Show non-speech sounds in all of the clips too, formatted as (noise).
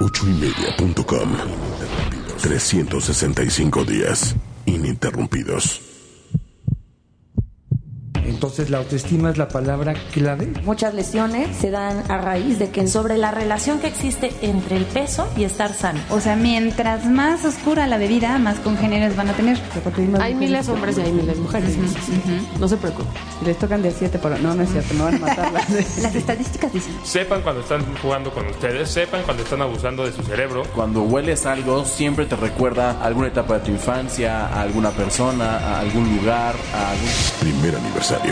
Ochoymedia.com 365 días ininterrumpidos. Entonces la autoestima es la palabra clave. Muchas lesiones se dan a raíz de que sobre la relación que existe entre el peso y estar sano. O sea, mientras más oscura la bebida, más congéneres van a tener. Hay miles de hombres y hay miles de mujeres. No se preocupen. Les tocan de 7 por... No, no es cierto, no van a matarlas. (laughs) Las estadísticas dicen. Sepan cuando están jugando con ustedes, sepan cuando están abusando de su cerebro. Cuando hueles algo, siempre te recuerda a alguna etapa de tu infancia, a alguna persona, a algún lugar, a algún... Primer aniversario.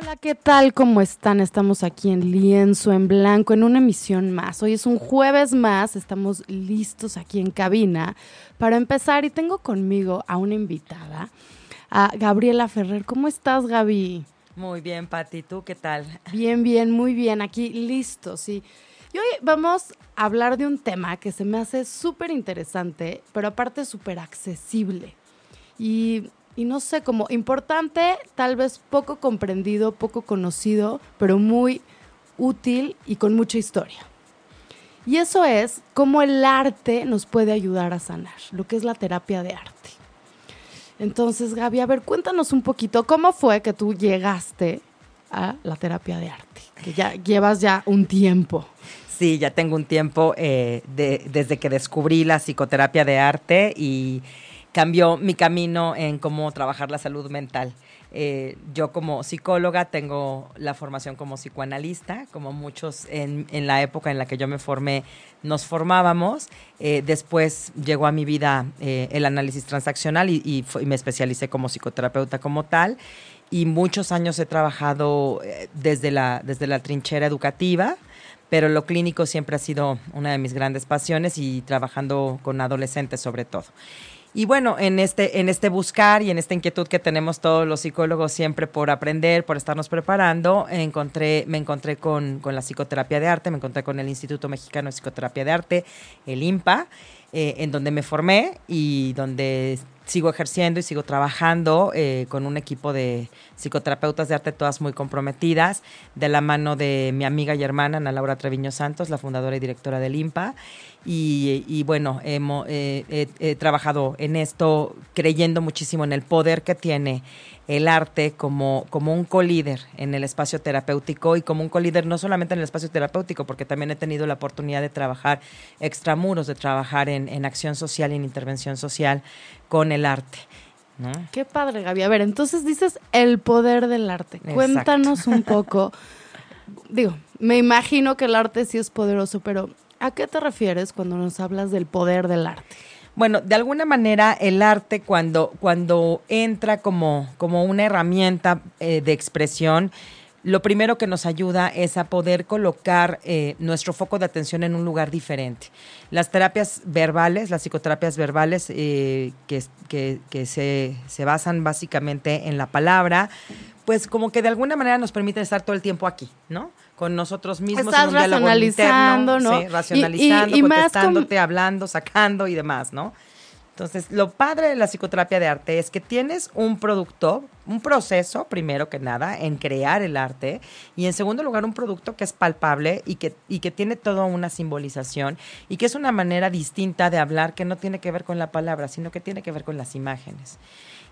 Hola, ¿qué tal? ¿Cómo están? Estamos aquí en Lienzo en Blanco en una emisión más. Hoy es un jueves más, estamos listos aquí en cabina para empezar y tengo conmigo a una invitada, a Gabriela Ferrer. ¿Cómo estás, Gaby? Muy bien, Pati. ¿Tú qué tal? Bien, bien, muy bien. Aquí listos, sí. Y hoy vamos a hablar de un tema que se me hace súper interesante, pero aparte súper accesible. Y y no sé, como importante, tal vez poco comprendido, poco conocido, pero muy útil y con mucha historia. Y eso es cómo el arte nos puede ayudar a sanar, lo que es la terapia de arte. Entonces, Gaby, a ver, cuéntanos un poquito cómo fue que tú llegaste a la terapia de arte, que ya llevas ya un tiempo. Sí, ya tengo un tiempo eh, desde que descubrí la psicoterapia de arte y cambió mi camino en cómo trabajar la salud mental. Eh, yo como psicóloga tengo la formación como psicoanalista, como muchos en, la época en la que yo me formé nos formábamos. Eh, después llegó a mi vida eh, el análisis transaccional y, y, me especialicé como psicoterapeuta como tal. Y muchos años he trabajado desde la, desde la trinchera educativa, pero lo clínico siempre ha sido una de mis grandes pasiones y trabajando con adolescentes sobre todo. Y bueno, en este, en este buscar y en esta inquietud que tenemos todos los psicólogos siempre por aprender, por estarnos preparando, encontré, me encontré con, con la psicoterapia de arte, me encontré con el Instituto Mexicano de Psicoterapia de Arte, el IMPA, eh, en donde me formé y donde sigo ejerciendo y sigo trabajando eh, con un equipo de psicoterapeutas de arte, todas muy comprometidas, de la mano de mi amiga y hermana Ana Laura Treviño Santos, la fundadora y directora del IMPA. Y, bueno, hemos, eh, he trabajado en esto creyendo muchísimo en el poder que tiene el arte como, como un colíder en el espacio terapéutico y como un colíder no solamente en el espacio terapéutico, porque también he tenido la oportunidad de trabajar extramuros, de trabajar en, en acción social y en intervención social con el arte. Qué padre, Gaby. A ver, entonces dices el poder del arte. Cuéntanos un poco. Digo, me imagino que el arte sí es poderoso, pero ¿a qué te refieres cuando nos hablas del poder del arte? Bueno, de alguna manera el arte cuando, cuando entra como, como una herramienta eh, de expresión, lo primero que nos ayuda es a poder colocar eh, nuestro foco de atención en un lugar diferente. Las terapias verbales, las psicoterapias verbales eh, que, que, se, se, basan básicamente en la palabra, pues como que de alguna manera nos permiten estar todo el tiempo aquí, ¿no? Con nosotros mismos. Estás en un racionalizando, ¿no? Sí, racionalizando, y, contestándote, hablando, sacando y demás, ¿no? Entonces, lo padre de la psicoterapia de arte es que tienes un producto, un proceso, primero que nada, en crear el arte, y en segundo lugar, un producto que es palpable y que, y que tiene toda una simbolización y que es una manera distinta de hablar que no tiene que ver con la palabra, sino que tiene que ver con las imágenes.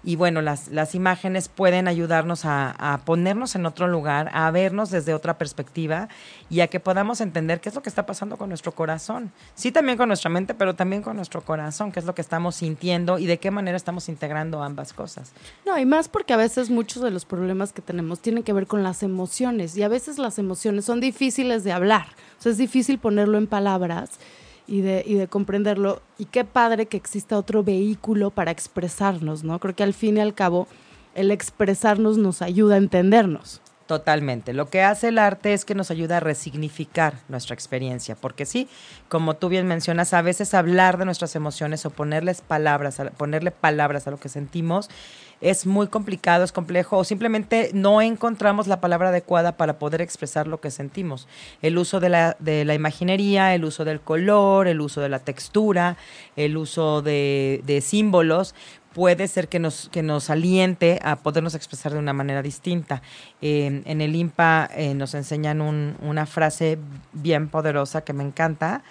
Y bueno, las, las imágenes pueden ayudarnos a, ponernos en otro lugar, a vernos desde otra perspectiva y a que podamos entender qué es lo que está pasando con nuestro corazón. Sí, también con nuestra mente, pero también con nuestro corazón, qué es lo que estamos sintiendo y de qué manera estamos integrando ambas cosas. No, y más porque a veces muchos de los problemas que tenemos tienen que ver con las emociones y a veces las emociones son difíciles de hablar. O sea, es difícil ponerlo en palabras y de, y de comprenderlo. Y qué padre que exista otro vehículo para expresarnos, ¿no? Creo que al fin y al cabo el expresarnos nos ayuda a entendernos. Totalmente. Lo que hace el arte es que nos ayuda a resignificar nuestra experiencia, porque sí, como tú bien mencionas, a veces hablar de nuestras emociones o ponerles palabras, ponerle palabras a lo que sentimos es muy complicado, es complejo, o simplemente no encontramos la palabra adecuada para poder expresar lo que sentimos. El uso de la, de la imaginería, el uso del color, el uso de la textura, el uso de, de símbolos, puede ser que nos, que nos aliente a podernos expresar de una manera distinta. En el IMPA eh, nos enseñan un, una frase bien poderosa que me encanta,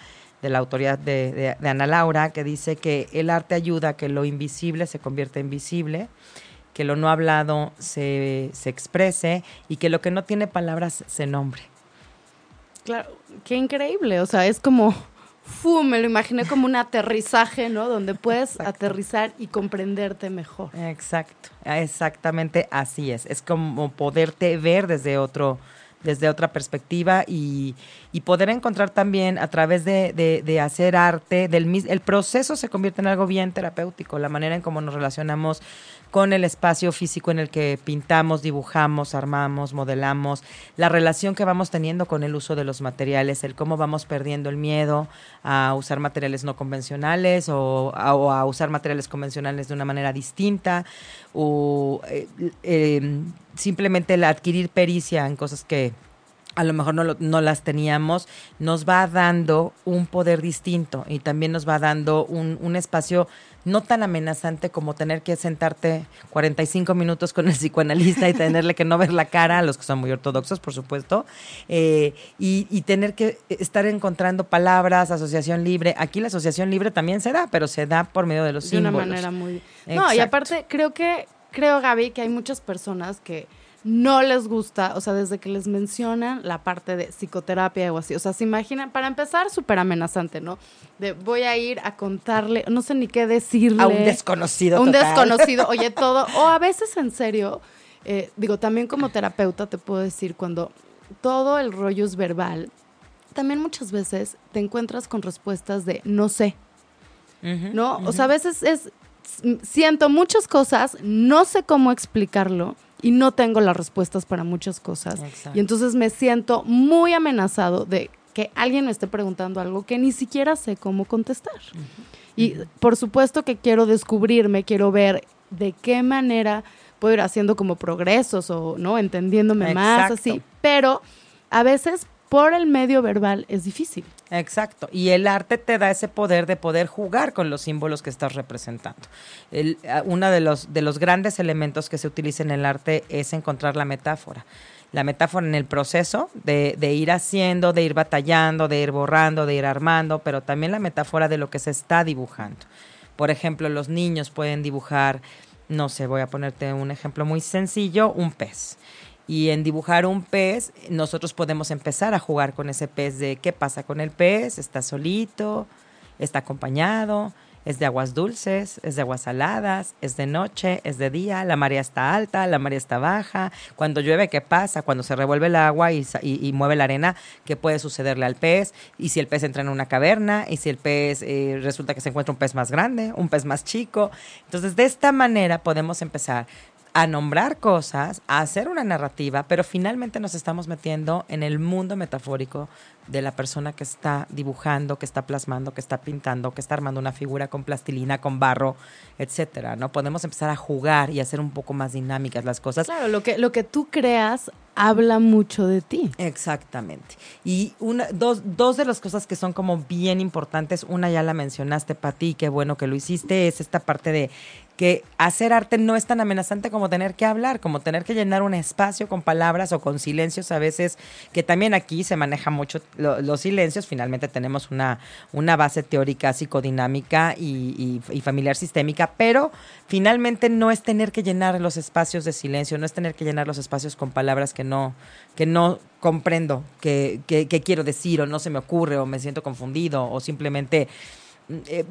de la autoridad de, de, Ana Laura, que dice que el arte ayuda a que lo invisible se convierta en visible, que lo no hablado se, se exprese y que lo que no tiene palabras se nombre. Claro, qué increíble, o sea, es como ¡Fu! me lo imaginé como un aterrizaje, ¿no? Donde puedes aterrizar y comprenderte mejor. Exacto, exactamente así es. Es como poderte ver desde otro, desde otra perspectiva y, y poder encontrar también a través de, de, de, hacer arte, del el proceso se convierte en algo bien terapéutico, la manera en cómo nos relacionamos con el espacio físico en el que pintamos, dibujamos, armamos, modelamos, la relación que vamos teniendo con el uso de los materiales, el cómo vamos perdiendo el miedo a usar materiales no convencionales o a, usar materiales convencionales de una manera distinta o eh, eh, simplemente el adquirir pericia en cosas que a lo mejor no, no, las teníamos, nos va dando un poder distinto y también nos va dando un, un espacio no tan amenazante como tener que sentarte 45 minutos con el psicoanalista y tenerle que no ver la cara, a los que son muy ortodoxos, por supuesto, eh, y, tener que estar encontrando palabras, asociación libre. Aquí la asociación libre también se da, pero se da por medio de los símbolos. De una manera muy... No, y aparte creo que, creo Gaby, que hay muchas personas que no les gusta, o sea, desde que les mencionan la parte de psicoterapia o así, o sea, se imaginan, para empezar, súper amenazante, ¿no? De voy a ir a contarle, no sé ni qué decirle. A un desconocido. A un desconocido, (laughs) oye, todo, o a veces en serio, eh, digo, también como terapeuta te puedo decir, cuando todo el rollo es verbal, también muchas veces te encuentras con respuestas de no sé, ¿no? O sea, a veces es, siento muchas cosas, no sé cómo explicarlo y no tengo las respuestas para muchas cosas. Y entonces me siento muy amenazado de que alguien me esté preguntando algo que ni siquiera sé cómo contestar. Y por supuesto que quiero descubrirme, quiero ver de qué manera puedo ir haciendo como progresos o no entendiéndome más así, pero a veces por el medio verbal es difícil. Exacto, y el arte te da ese poder de poder jugar con los símbolos que estás representando. El, uno de los, de los grandes elementos que se utiliza en el arte es encontrar la metáfora. La metáfora en el proceso de, de ir haciendo, de ir batallando, de ir borrando, de ir armando, pero también la metáfora de lo que se está dibujando. Por ejemplo, los niños pueden dibujar, no sé, voy a ponerte un ejemplo muy sencillo, un pez y en dibujar un pez, nosotros podemos empezar a jugar con ese pez de qué pasa con el pez, está solito, está acompañado, es de aguas dulces, es de aguas saladas, es de noche, es de día, la marea está alta, la marea está baja, cuando llueve, ¿qué pasa? Cuando se revuelve el agua y, y, mueve la arena, ¿qué puede sucederle al pez? Y si el pez entra en una caverna, y si el pez eh, resulta que se encuentra un pez más grande, un pez más chico. Entonces, de esta manera podemos empezar a nombrar cosas, a hacer una narrativa, pero finalmente nos estamos metiendo en el mundo metafórico de la persona que está dibujando, que está plasmando, que está pintando, que está armando una figura con plastilina, con barro, etcétera, ¿no? Podemos empezar a jugar y hacer un poco más dinámicas las cosas. Claro, lo que, lo que tú creas habla mucho de ti. Exactamente. Y una, dos, dos de las cosas que son como bien importantes, una ya la mencionaste, Pati, qué bueno que lo hiciste, es esta parte de que hacer arte no es tan amenazante como tener que hablar, como tener que llenar un espacio con palabras o con silencios a veces, que también aquí se maneja mucho los silencios, finalmente tenemos una, una base teórica psicodinámica y, familiar sistémica, pero finalmente no es tener que llenar los espacios de silencio, no es tener que llenar los espacios con palabras que no, que no comprendo, que, que, que quiero decir o no se me ocurre o me siento confundido o simplemente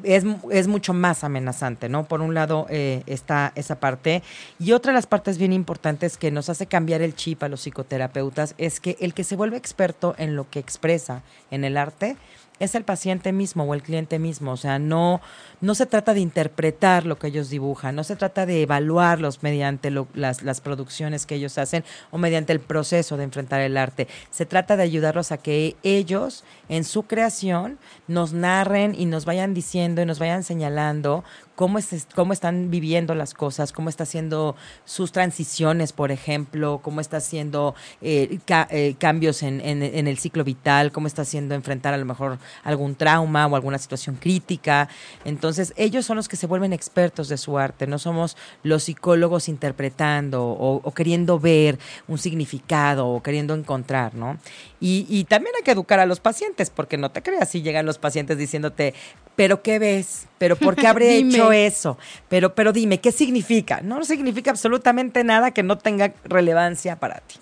es, es, mucho más amenazante, ¿no? Por un lado eh, está esa parte. Y otra de las partes bien importantes que nos hace cambiar el chip a los psicoterapeutas es que el que se vuelve experto en lo que expresa en el arte es el paciente mismo o el cliente mismo. O sea, no, no se trata de interpretar lo que ellos dibujan, no se trata de evaluarlos mediante las, las, producciones que ellos hacen o mediante el proceso de enfrentar el arte. Se trata de ayudarlos a que ellos, en su creación, nos narren y nos vayan diciendo y nos vayan señalando cómo, es, cómo están viviendo las cosas, cómo está haciendo sus transiciones, por ejemplo, cómo está haciendo eh, eh, cambios en, el ciclo vital, cómo está haciendo enfrentar a lo mejor algún trauma o alguna situación crítica. Entonces, ellos son los que se vuelven expertos de su arte, no somos los psicólogos interpretando o, queriendo ver un significado o queriendo encontrar, ¿no? Y, y también hay que educar a los pacientes, porque no te creas si llegan los pacientes diciéndote, pero ¿qué ves? ¿Pero por qué habré (laughs) hecho eso? Pero, pero dime, ¿qué significa? No significa absolutamente nada que no tenga relevancia para ti.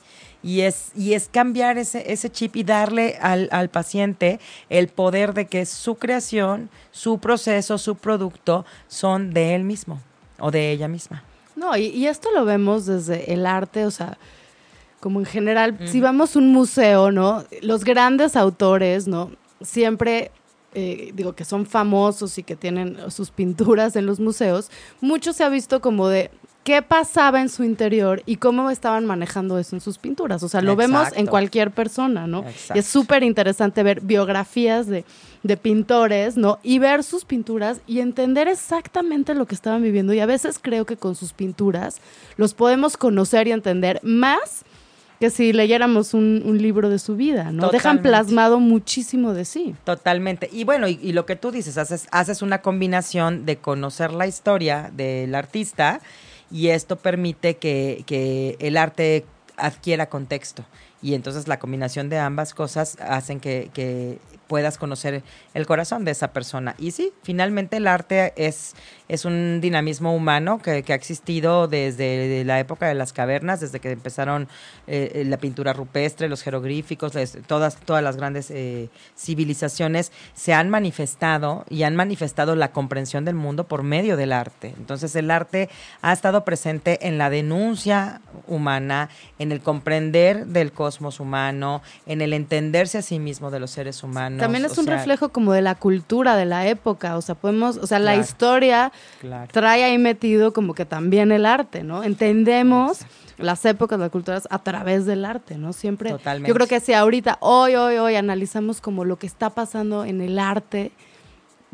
Y es, y es cambiar ese, ese chip y darle al, al paciente el poder de que su creación, su proceso, su producto son de él mismo o de ella misma. No, y, y esto lo vemos desde el arte, o sea, como en general, si vamos a un museo, ¿no? Los grandes autores, ¿no? Siempre eh, digo, que son famosos y que tienen sus pinturas en los museos, mucho se ha visto como de qué pasaba en su interior y cómo estaban manejando eso en sus pinturas. O sea, lo vemos en cualquier persona, ¿no? Y es súper interesante ver biografías de, de, pintores, ¿no? Y ver sus pinturas y entender exactamente lo que estaban viviendo. Y a veces creo que con sus pinturas los podemos conocer y entender más que si leyéramos un, libro de su vida, ¿no? Dejan plasmado muchísimo de sí. Totalmente. Y bueno, y, lo que tú dices, haces, haces una combinación de conocer la historia del artista y esto permite que, que el arte adquiera contexto. Y entonces la combinación de ambas cosas hacen que, que puedas conocer el corazón de esa persona. Y sí, finalmente el arte es, es un dinamismo humano que, ha existido desde la época de las cavernas, desde que empezaron eh, la pintura rupestre, los jeroglíficos, todas, todas las grandes eh, civilizaciones se han manifestado y han manifestado la comprensión del mundo por medio del arte. Entonces el arte ha estado presente en la denuncia humana, en el comprender del cosmos humano, en el entenderse a sí mismo de los seres humanos también es un reflejo como de la cultura de la época, o sea, podemos, o sea, la historia trae ahí metido como que también el arte, ¿no? Entendemos las épocas, las culturas a través del arte, ¿no? Siempre. Totalmente. Yo creo que si ahorita, hoy, hoy, hoy analizamos como lo que está pasando en el arte,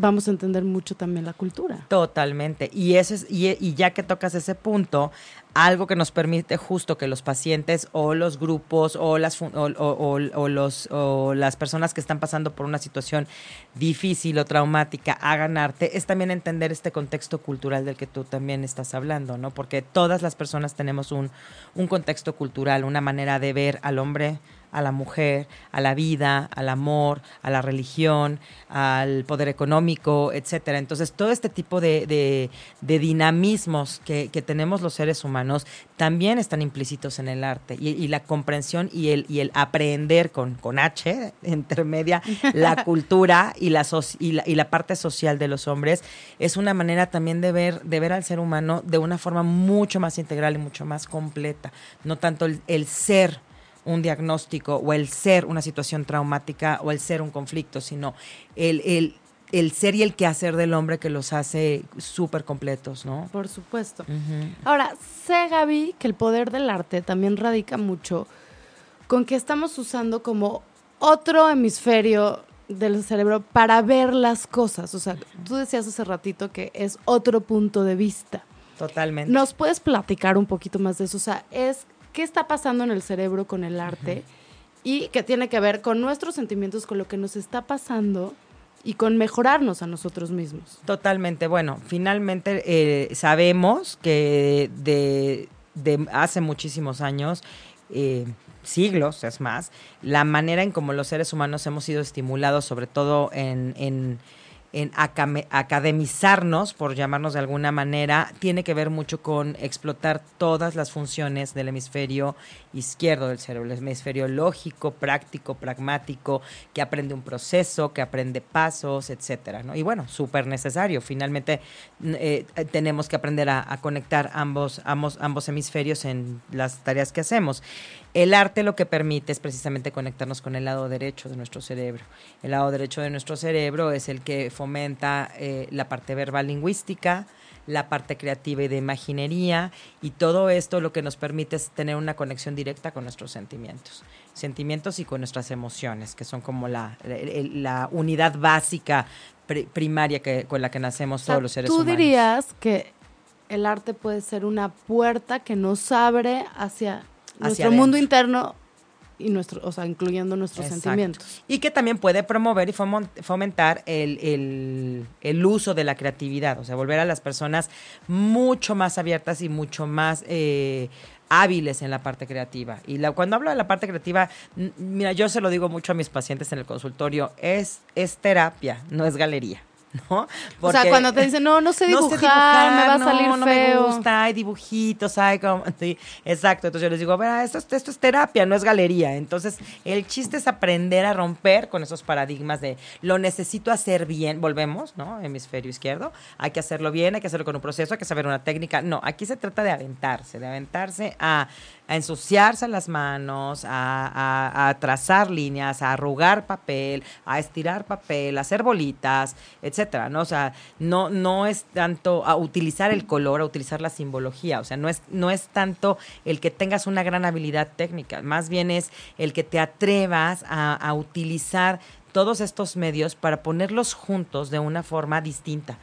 vamos a entender mucho también la cultura. Totalmente. Y, ese es, y, ya que tocas ese punto, algo que nos permite justo que los pacientes o los grupos o las, o, los, o las personas que están pasando por una situación difícil o traumática hagan arte, es también entender este contexto cultural del que tú también estás hablando, ¿no? Porque todas las personas tenemos un, un contexto cultural, una manera de ver al hombre, a la mujer, a la vida, al amor, a la religión, al poder económico, etcétera. Entonces, todo este tipo de, dinamismos que, tenemos los seres humanos también están implícitos en el arte. Y, la comprensión y el, y el aprender con, con H, (laughs) intermedia, la (laughs) cultura y la, y la, y la parte social de los hombres, es una manera también de ver, de ver al ser humano de una forma mucho más integral y mucho más completa. No tanto el, el ser un diagnóstico o el ser una situación traumática o el ser un conflicto, sino el, el, ser y el quehacer del hombre que los hace súper completos, ¿no? Por supuesto. Ahora, sé, Gaby, que el poder del arte también radica mucho con que estamos usando como otro hemisferio del cerebro para ver las cosas. O sea, tú decías hace ratito que es otro punto de vista. Totalmente. ¿Nos puedes platicar un poquito más de eso? O sea, es qué está pasando en el cerebro con el arte y que tiene que ver con nuestros sentimientos, con lo que nos está pasando y con mejorarnos a nosotros mismos. Totalmente. Bueno, finalmente eh, sabemos que de, hace muchísimos años, eh, siglos es más, la manera en como los seres humanos hemos sido estimulados, sobre todo en en academizarnos, por llamarnos de alguna manera, tiene que ver mucho con explotar todas las funciones del hemisferio izquierdo del cerebro, el hemisferio lógico, práctico, pragmático, que aprende un proceso, que aprende pasos, etcétera. Y bueno, súper necesario. Finalmente eh, tenemos que aprender a, conectar ambos, ambos, ambos hemisferios en las tareas que hacemos. El arte lo que permite es precisamente conectarnos con el lado derecho de nuestro cerebro. El lado derecho de nuestro cerebro es el que fomenta eh, la parte verbal lingüística, la parte creativa y de imaginería, y todo esto lo que nos permite es tener una conexión directa con nuestros sentimientos, sentimientos y con nuestras emociones, que son como la, la, unidad básica primaria que, con la que nacemos todos los seres ¿tú humanos. Tú dirías que el arte puede ser una puerta que nos abre hacia, nuestro mundo interno y nuestro, o sea, incluyendo nuestros sentimientos. Y que también puede promover y fomentar el, el, uso de la creatividad, o sea, volver a las personas mucho más abiertas y mucho más eh, hábiles en la parte creativa. Y la, cuando hablo de la parte creativa, mira, yo se lo digo mucho a mis pacientes en el consultorio, es, es terapia, no es galería. (laughs) ¿no? o sea, cuando te dicen, no, no sé dibujar, me va a salir no, feo. No me gusta, hay dibujitos, hay como... (laughs) Sí, exacto, entonces yo les digo, ver, esto, esto es terapia, no es galería. Entonces, el chiste es aprender a romper con esos paradigmas de lo necesito hacer bien, volvemos, ¿no? Hemisferio izquierdo, hay que hacerlo bien, hay que hacerlo con un proceso, hay que saber una técnica. No, aquí se trata de aventarse, de aventarse a a ensuciarse las manos, a, trazar líneas, a arrugar papel, a estirar papel, a hacer bolitas, etcétera, ¿no? O sea, no, no es tanto a utilizar el color, a utilizar la simbología, o sea, no es, no es tanto el que tengas una gran habilidad técnica, más bien es el que te atrevas a, a utilizar todos estos medios para ponerlos juntos de una forma distinta.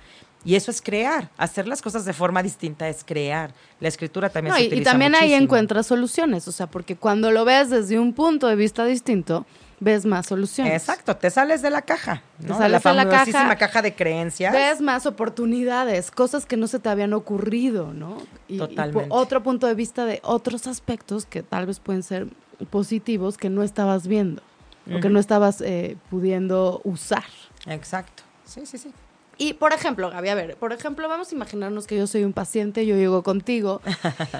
Y eso es crear. Hacer las cosas de forma distinta es crear. La escritura también se utiliza Y también ahí encuentras soluciones. O sea, porque cuando lo ves desde un punto de vista distinto, ves más soluciones. Exacto, te sales de la caja, ¿no? Te sales de la, caja, caja de creencias. Ves más oportunidades, cosas que no se te habían ocurrido, ¿no? Y, Totalmente. otro punto de vista de otros aspectos que tal vez pueden ser positivos que no estabas viendo o que no estabas eh, pudiendo usar. Exacto. Sí, sí, sí. Y, por ejemplo, Gaby, a ver, por ejemplo, vamos a imaginarnos que yo soy un paciente, yo llego contigo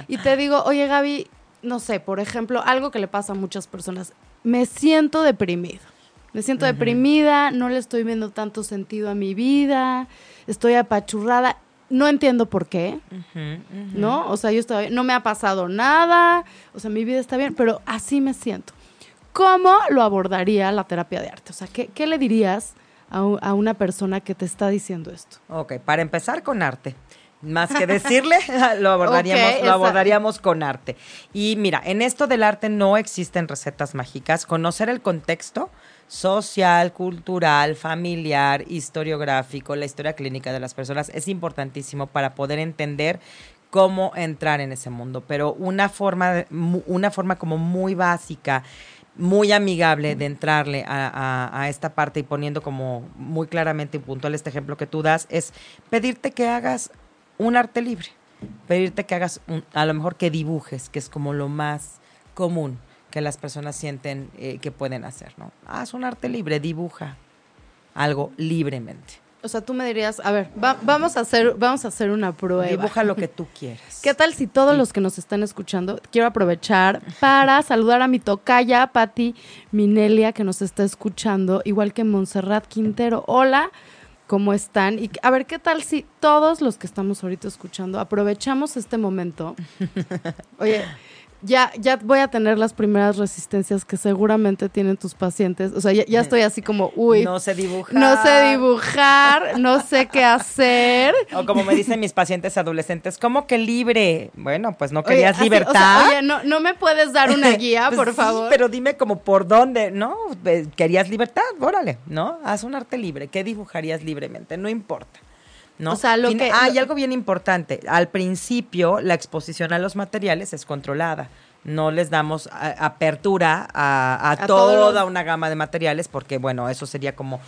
y te digo, oye, Gaby, no sé, por ejemplo, algo que le pasa a muchas personas, me siento deprimido. Me siento deprimida, no le estoy viendo tanto sentido a mi vida, estoy apachurrada, no entiendo por qué, ¿no? O sea, yo estoy, no me ha pasado nada, o sea, mi vida está bien, pero así me siento. ¿Cómo lo abordaría la terapia de arte? O sea, ¿qué, qué le dirías a, una persona que te está diciendo esto? Ok, para empezar con arte. Más que decirle, (laughs) lo abordaríamos, lo abordaríamos con arte. Y mira, en esto del arte no existen recetas mágicas. Conocer el contexto social, cultural, familiar, historiográfico, la historia clínica de las personas es importantísimo para poder entender cómo entrar en ese mundo. Pero una forma, una forma como muy básica muy amigable de entrarle a, esta parte y poniendo como muy claramente y puntual este ejemplo que tú das, es pedirte que hagas un arte libre, pedirte que hagas, a lo mejor que dibujes, que es como lo más común que las personas sienten eh, que pueden hacer, ¿no? Haz un arte libre, dibuja algo libremente. O sea, tú me dirías, a ver, vamos, a hacer, vamos a hacer una prueba. Dibuja lo que (laughs) tú quieras. ¿Qué tal si todos los que nos están escuchando, quiero aprovechar para saludar a mi tocaya, Patti Minelia, que nos está escuchando, igual que Montserrat Quintero. Hola, ¿cómo están? Y a ver, ¿qué tal si todos los que estamos ahorita escuchando aprovechamos este momento? (laughs) Oye, ya, ya voy a tener las primeras resistencias que seguramente tienen tus pacientes. O sea, ya, estoy así como, uy. No sé dibujar. No sé dibujar, no sé qué hacer. (laughs) O como me dicen mis pacientes adolescentes, ¿cómo que libre? Bueno, pues no querías libertad. oye, no, no me puedes dar una (laughs) guía, pues por favor. pero dime como por dónde, ¿no? Querías libertad, órale, ¿no? Haz un arte libre. ¿Qué dibujarías libremente? No importa. ¿No? O sea, lo que... Hay algo bien importante. Al principio, la exposición a los materiales es controlada. No les damos apertura a, toda una gama de materiales porque, bueno, eso sería como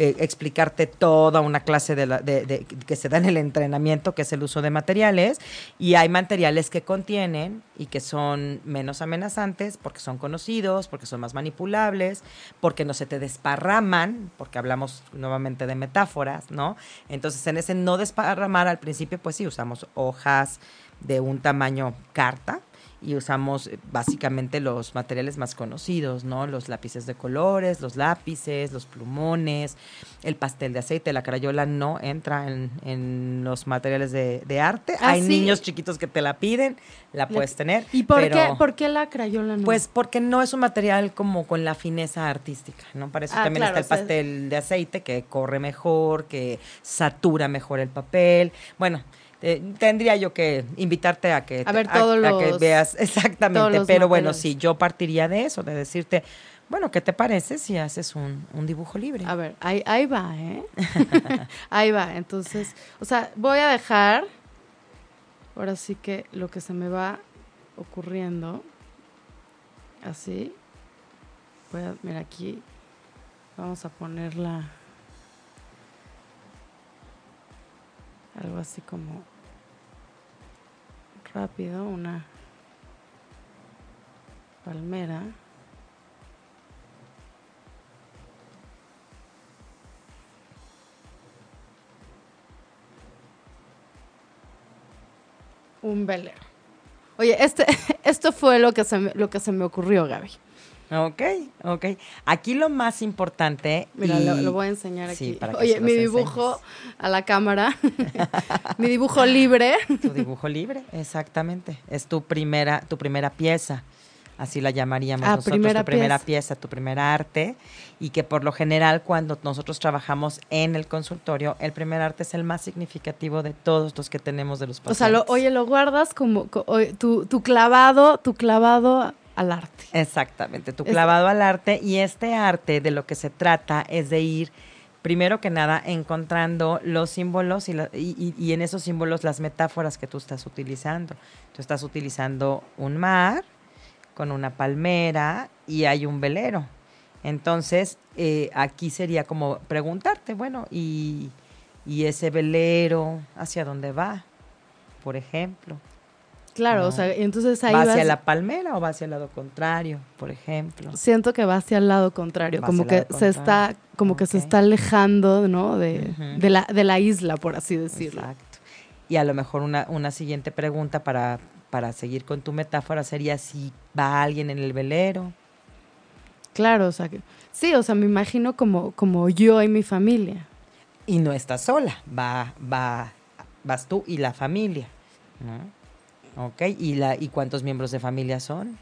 eh, explicarte toda una clase de, la, de, que se da en el entrenamiento, que es el uso de materiales, y hay materiales que contienen y que son menos amenazantes porque son conocidos, porque son más manipulables, porque no se te desparraman, porque hablamos nuevamente de metáforas, ¿no? Entonces, en ese no desparramar al principio, pues sí, usamos hojas de un tamaño carta, y usamos eh, básicamente los materiales más conocidos, ¿no? Los lápices de colores, los lápices, los plumones, el pastel de aceite, la crayola no entra en, los materiales de, arte. Ah, Hay niños chiquitos que te la piden, la puedes tener. ¿Y por, qué, por qué la crayola no? Pues porque no es un material como con la fineza artística, ¿no? Para eso ah, también está el pastel de aceite que corre mejor, que satura mejor el papel. Bueno, Eh, tendría yo que invitarte a que, A ver a- a que los- veas (laughs) exactamente. los Pero bueno, sí, yo partiría de eso, de decirte, bueno, ¿qué te parece si haces un, un dibujo libre? A ver, ahí, ahí va, ¿eh? (laughs) (laughs) ahí va. Entonces, o sea, voy a dejar, ahora sí que lo que se me va ocurriendo, así. Voy a, mira, aquí vamos a ponerla algo así como rápido, una palmera. Un velero. Oye, este, (laughs) esto fue lo que se lo que se me ocurrió, Gaby. Ok, ok. Aquí lo más importante. Mira, y- lo, lo voy a enseñar Sí, aquí. para que Oye, mi dibujo a la cámara. (laughs) mi dibujo libre. Tu dibujo libre, exactamente. Es tu primera, tu primera pieza. Así la llamaríamos Ah, nosotros, primera tu primera pieza. pieza, tu primer arte. Y que por lo general, cuando nosotros trabajamos en el consultorio, el primer arte es el más significativo de todos los que tenemos de los O pacientes. sea, lo, oye, lo guardas como tu, tu clavado, tu clavado al arte. Exactamente, tu Es- clavado al arte. Y este arte de lo que se trata es de ir, primero que nada, encontrando los símbolos y, la- y- y- y en esos símbolos las metáforas que tú estás utilizando. Tú estás utilizando un mar con una palmera y hay un velero. Entonces, eh, aquí sería como preguntarte, bueno, ¿y, y ese velero hacia dónde va? Por ejemplo. Claro, No. o sea, entonces ahí ¿Va vas- hacia la palmera o va hacia el lado contrario, por ejemplo? siento que va hacia el lado contrario, Va como que se está, como que se está alejando, ¿no? De, la, de la isla, por así decirlo. Exacto. Y a lo mejor una, una siguiente pregunta para, para seguir con tu metáfora sería si va alguien en el velero. Claro, o sea, que, sí, o sea, me imagino como, como yo y mi familia. Y no estás sola, va, va, vas tú y la familia. ¿no? Ok, ¿Y, la, ¿y cuántos miembros de familia son?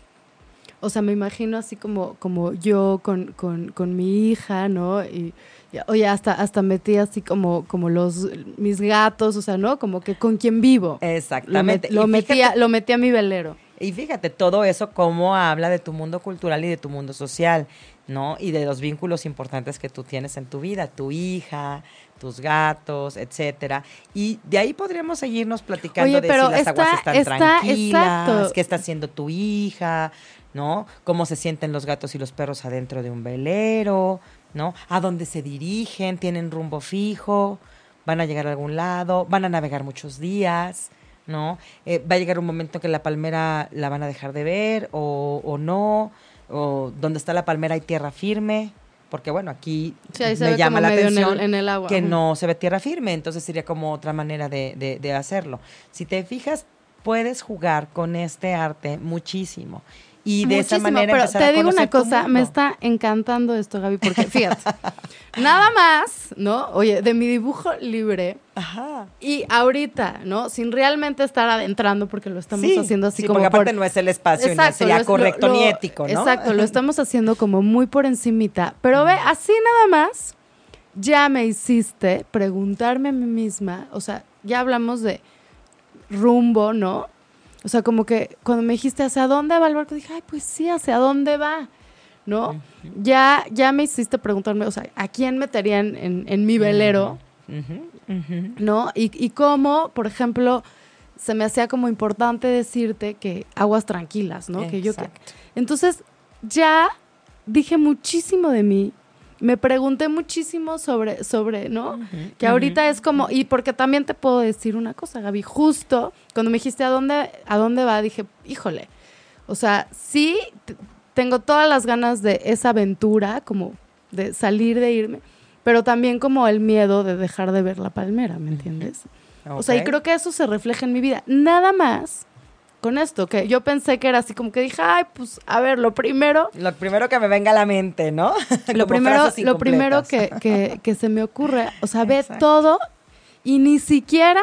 O sea, me imagino así como, como yo con, con, con mi hija, ¿no? Y, y, oye, hasta, hasta metí así como, como los mis gatos, o sea, ¿no? Como que con quien vivo. Lo, met- Exactamente. lo Y metí fíjate- a, lo metí a mi velero. Y fíjate, todo eso cómo habla de tu mundo cultural y de tu mundo social, ¿no? Y de los vínculos importantes que tú tienes en tu vida, tu hija, tus gatos, etcétera. Y de ahí podríamos seguirnos platicando Oye, de pero si las está- aguas están está- tranquilas, exacto. qué está haciendo tu hija, ¿no? Cómo se sienten los gatos y los perros adentro de un velero, ¿no? A dónde se dirigen, tienen rumbo fijo, van a llegar a algún lado, van a navegar muchos días, ¿no? Eh, va a llegar un momento que la palmera la van a dejar de ver o, o no, o donde está la palmera hay tierra firme, porque bueno, aquí Sí, me llama la medio en el- atención en el agua. que no se ve tierra firme, entonces sería como otra manera de, de- de hacerlo. Si te fijas, puedes jugar con este arte muchísimo. Y de esa Muchísimo, manera pero empezar te a digo una cosa, me está encantando esto, Gaby, porque fíjate, (laughs) nada más, ¿no? Oye, de mi dibujo libre Ajá. y ahorita, ¿no? Sin realmente estar adentrando, porque lo estamos Sí, haciendo así sí, como porque aparte por- no es el espacio y no Exacto, sería lo- correcto lo- ni ético, ¿no? Exacto, lo (laughs) estamos haciendo como muy por encimita. Pero ve, así nada más, ya me hiciste preguntarme a mí misma, o sea, ya hablamos de rumbo, ¿no? O sea, como que cuando me dijiste hacia dónde va el barco, dije, ay, pues sí, hacia dónde va, ¿no? Ya, ya me hiciste preguntarme, o sea, ¿a quién meterían en, en mi velero? ¿no? Y, y cómo, por ejemplo, se me hacía como importante decirte que aguas tranquilas, ¿no? Que yo que, Exacto. entonces, ya dije muchísimo de mí, me pregunté muchísimo sobre, sobre, ¿no? que ahorita es como, y porque también te puedo decir una cosa, Gaby, justo cuando me dijiste a dónde, a dónde va, dije, híjole, o sea, sí, tengo todas las ganas de esa aventura, como de salir, de irme, pero también como el miedo de dejar de ver la palmera, ¿me entiendes? O sea, y creo que eso se refleja en mi vida. Nada más con esto, que yo pensé que era así como que dije, ay, pues, a ver, lo primero, Lo primero que me venga a la mente, ¿no? (laughs) lo primero, lo primero que, que, (laughs) que se me ocurre, o sea, ve Exacto. todo y ni siquiera,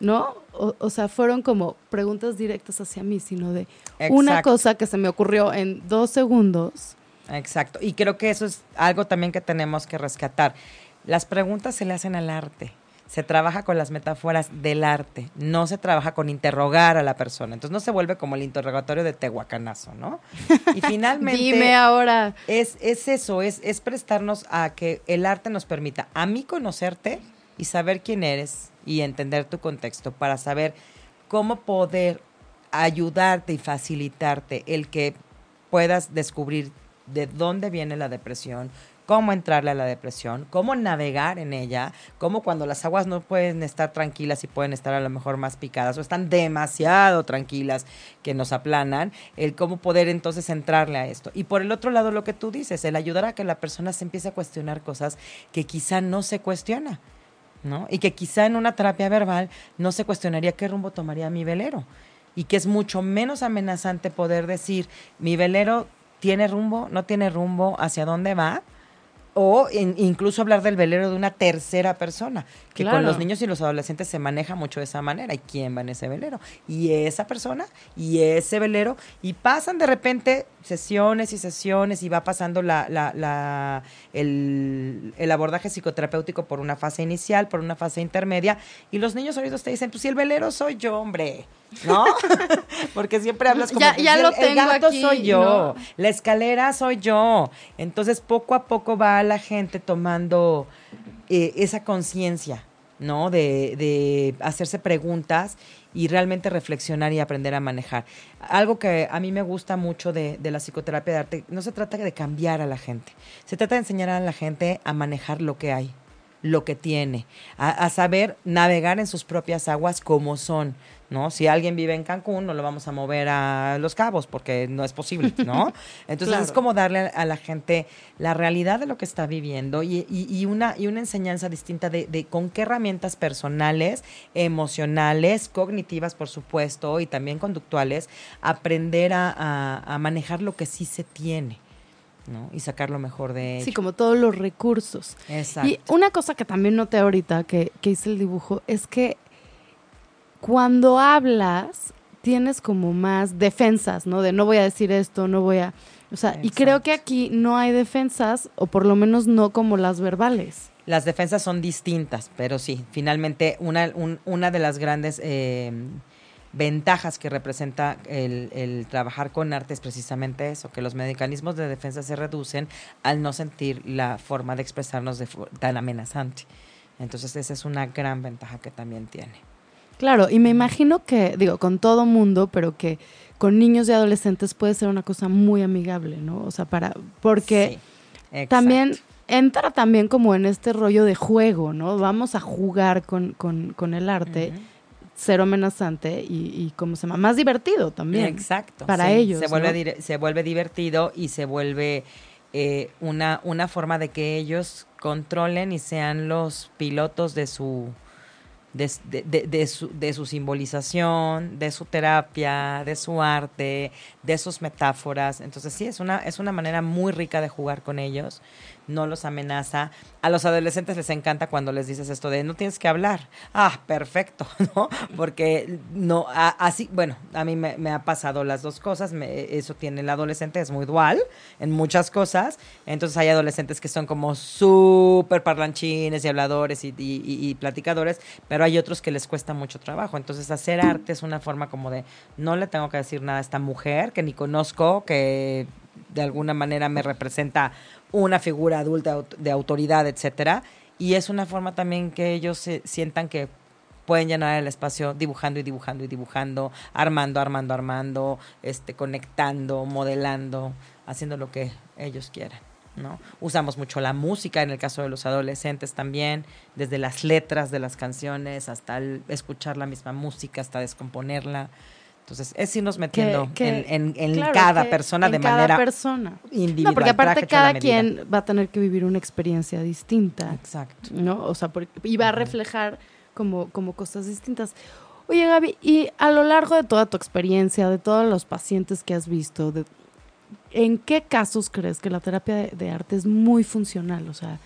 ¿no? O, o sea, fueron como preguntas directas hacia mí, sino de una cosa que se me ocurrió en dos segundos. Exacto. Y creo que eso es algo también que tenemos que rescatar. Las preguntas se le hacen al arte. Se trabaja con las metáforas del arte, no se trabaja con interrogar a la persona. Entonces no se vuelve como el interrogatorio de Tehuacanazo, ¿no? Y (laughs) finalmente... Dime ahora. Es, es eso, es, es prestarnos a que el arte nos permita a mí conocerte y saber quién eres y entender tu contexto para saber cómo poder ayudarte y facilitarte el que puedas descubrir de dónde viene la depresión, cómo entrarle a la depresión, cómo navegar en ella, cómo cuando las aguas no pueden estar tranquilas y pueden estar a lo mejor más picadas o están demasiado tranquilas que nos aplanan, el cómo poder entonces entrarle a esto. Y por el otro lado lo que tú dices, el ayudar a que la persona se empiece a cuestionar cosas que quizá no se cuestiona. ¿no? Y que quizá en una terapia verbal no se cuestionaría qué rumbo tomaría mi velero. Y que es mucho menos amenazante poder decir, mi velero tiene rumbo, no tiene rumbo, hacia dónde va, o incluso hablar del velero de una tercera persona, que con los niños y los adolescentes se maneja mucho de esa manera. ¿Y quién va en ese velero? Y esa persona y ese velero. Y pasan de repente sesiones y sesiones y va pasando la, la, la, el, el, abordaje psicoterapéutico por una fase inicial, por una fase intermedia. Y los niños oídos te dicen, pues si el velero soy yo, hombre. ¿no? (laughs) Porque siempre hablas como ya, ya lo el, gato soy yo, la escalera soy yo. Entonces poco a poco va la gente tomando eh, esa conciencia, ¿no? De, hacerse preguntas y realmente reflexionar y aprender a manejar. Algo que a mí me gusta mucho de, de, la psicoterapia de arte, no se trata de cambiar a la gente, se trata de enseñar a la gente a manejar lo que hay, lo que tiene, a, a saber navegar en sus propias aguas como son, ¿no? Si alguien vive en Cancún, no lo vamos a mover a Los Cabos porque no es posible, ¿no? (laughs) Entonces es como darle a la gente la realidad de lo que está viviendo y, y, una, y una enseñanza distinta de, de, con qué herramientas personales, emocionales, cognitivas, por supuesto, y también conductuales, aprender a, a, manejar lo que sí se tiene. ¿No? Y sacar lo mejor de ello. Sí, como todos los recursos. Exacto. Y una cosa que también noté ahorita que, que hice el dibujo es que cuando hablas, tienes como más defensas, ¿no? De no voy a decir esto, no voy a... O sea, y creo que aquí no hay defensas, o por lo menos no como las verbales. Las defensas son distintas, pero sí, finalmente una, una de las grandes eh, ventajas que representa el, el, trabajar con arte es precisamente eso, que los mecanismos de defensa se reducen al no sentir la forma de expresarnos de, tan amenazante. Entonces esa es una gran ventaja que también tiene. Claro, y me imagino que, digo, con todo mundo, pero que con niños y adolescentes puede ser una cosa muy amigable, ¿no? O sea, para, porque también entra también como en este rollo de juego, ¿no? Vamos a jugar con, con, con el arte. Ser amenazante y, y, ¿cómo se llama? Más divertido también. Exacto. Para ellos. Se vuelve, se vuelve divertido y se vuelve eh, una, una forma de que ellos controlen y sean los pilotos de su, de, de, de, su, de su simbolización, de su terapia, de su arte, de sus metáforas. Entonces sí, es una, es una manera muy rica de jugar con ellos no los amenaza. A los adolescentes les encanta cuando les dices esto de no tienes que hablar. Ah, perfecto, (laughs) ¿no? Porque no, así, bueno, a mí me, ha pasado las dos cosas. eso tiene el adolescente, es muy dual en muchas cosas. Entonces hay adolescentes que son como súper parlanchines y habladores y, y, platicadores, pero hay otros que les cuesta mucho trabajo. Entonces hacer arte es una forma como de no le tengo que decir nada a esta mujer que ni conozco, que de alguna manera me representa una figura adulta de autoridad, etcétera. Y es una forma también que ellos se sientan que pueden llenar el espacio dibujando y dibujando y dibujando, armando, armando, armando, este, conectando, modelando, haciendo lo que ellos quieran. ¿no? Usamos mucho la música en el caso de los adolescentes también, desde las letras de las canciones hasta escuchar la misma música, hasta descomponerla. Entonces, es irnos metiendo en, cada persona de manera persona. individual. No, porque aparte cada quien va a tener que vivir una experiencia distinta. Exacto. ¿No? O sea, y va a reflejar como, como cosas distintas. Oye, Gaby, y a lo largo de toda tu experiencia, de todos los pacientes que has visto, ¿en qué casos crees que la terapia de, arte es muy funcional? O sea,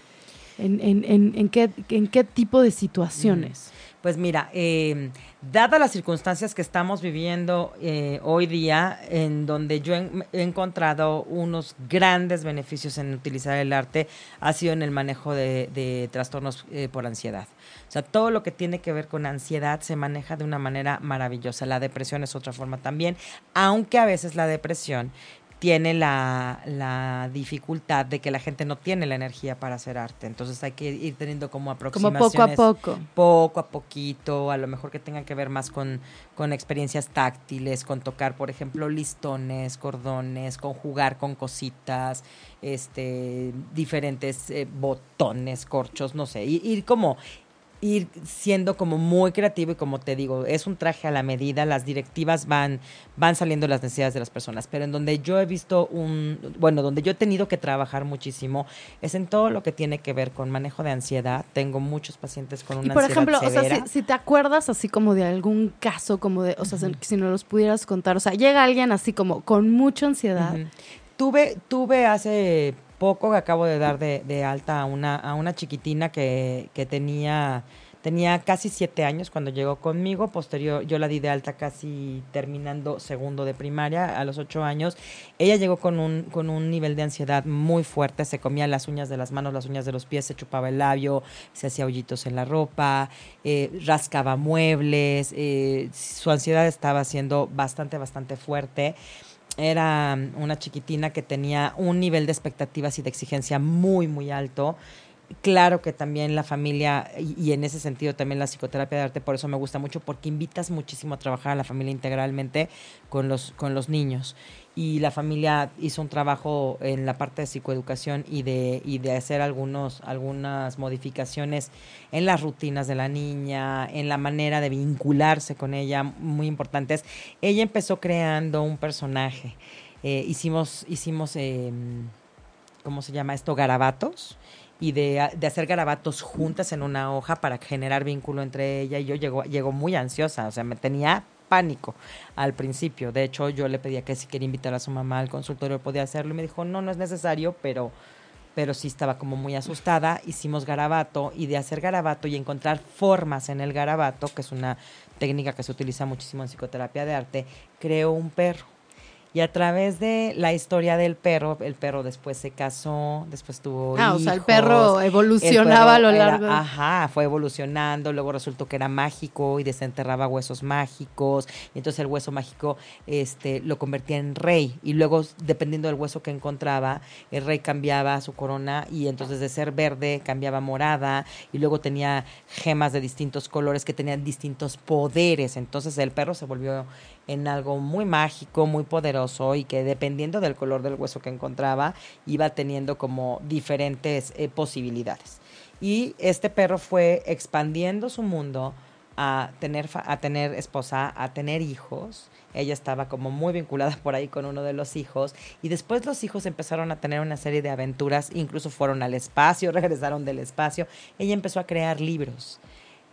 en, en, en, en qué, en qué tipo de situaciones? Pues mira, eh, dadas las circunstancias que estamos viviendo eh, hoy día, en donde yo he, encontrado unos grandes beneficios en utilizar el arte, ha sido en el manejo de, de trastornos eh, por ansiedad. O sea, todo lo que tiene que ver con ansiedad se maneja de una manera maravillosa. La depresión es otra forma también, aunque a veces la depresión tiene la, la dificultad de que la gente no tiene la energía para hacer arte. Entonces hay que ir teniendo como Como aproximaciones. poco a poco. Poco a poquito, a lo mejor que tengan que ver más con, con experiencias táctiles, con tocar, por ejemplo, listones, cordones, con jugar con cositas, este, diferentes eh, botones, corchos, no sé, ir, ir como ir siendo como muy creativo y como te digo, es un traje a la medida, las directivas van, van saliendo las necesidades de las personas, pero en donde yo he visto un, bueno, donde yo he tenido que trabajar muchísimo es en todo lo que tiene que ver con manejo de ansiedad. Tengo muchos pacientes con una Y por ansiedad ejemplo, o sea, severa. si, si te acuerdas así como de algún caso, como de, o sea, si- si nos los pudieras contar, o sea, llega alguien así como con mucha ansiedad. Tuve, tuve hace poco acabo de dar de, de alta a una, a una chiquitina que, que tenía, tenía casi siete años cuando llegó conmigo. Posterior, yo la di de alta casi terminando segundo de primaria, a los ocho años. Ella llegó con un, con un nivel de ansiedad muy fuerte, se comía las uñas de las manos, las uñas de los pies, se chupaba el labio, se hacía hoyitos en la ropa, eh, rascaba muebles, eh, su ansiedad estaba siendo bastante, bastante fuerte era mm, una chiquitina que tenía un nivel de expectativas y de exigencia muy, muy alto. Claro que también la familia, y, y en ese sentido también la psicoterapia de arte, por eso me gusta mucho, porque invitas muchísimo a trabajar a la familia integralmente con los, con los niños. Y la familia hizo un trabajo en la parte de psicoeducación y de, y de hacer algunos, algunas modificaciones en las rutinas de la niña, en la manera de vincularse con ella, muy importantes. Ella empezó creando un personaje. Eh, hicimos, hicimos eh, ¿cómo se llama esto? Garabatos. Y de, de hacer garabatos juntas en una hoja para generar vínculo entre ella y yo, llegó, llegó muy ansiosa, o sea, me tenía pánico al principio. De hecho, yo le pedía que si quería invitar a su mamá al consultorio podía hacerlo y me dijo, no, no es necesario, pero pero sí estaba como muy asustada. Hicimos garabato y de hacer garabato y encontrar formas en el garabato, que es una técnica que se utiliza muchísimo en psicoterapia de arte, creó un perro. Y a través de la historia del perro, el perro después se casó, después tuvo Ah, o sea, el hijos. perro El evolucionaba a lo largo ajá, fue evolucionando, luego resultó que era mágico y desenterraba huesos mágicos, y entonces el hueso mágico este lo convertía en rey y luego dependiendo del hueso que encontraba, el rey cambiaba su corona y entonces de ser verde cambiaba a morada y luego tenía gemas de distintos colores que tenían distintos poderes, entonces el perro se volvió en algo muy mágico, muy poderoso y que dependiendo del color del hueso que encontraba iba teniendo como diferentes eh, posibilidades. Y este perro fue expandiendo su mundo a tener, a tener esposa, a tener hijos. Ella estaba como muy vinculada por ahí con uno de los hijos. Y después los hijos empezaron a tener una serie de aventuras, incluso fueron al espacio, (laughs) regresaron del espacio. Ella empezó a crear libros.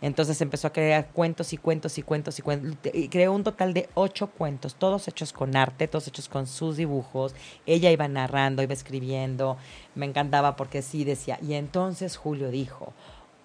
Entonces empezó a crear cuentos y cuentos y cuentos y cuentos. Y creó un total de ocho cuentos, todos hechos con arte, todos hechos con sus dibujos. Ella iba narrando, iba escribiendo. Me encantaba porque sí decía. Y entonces Julio dijo,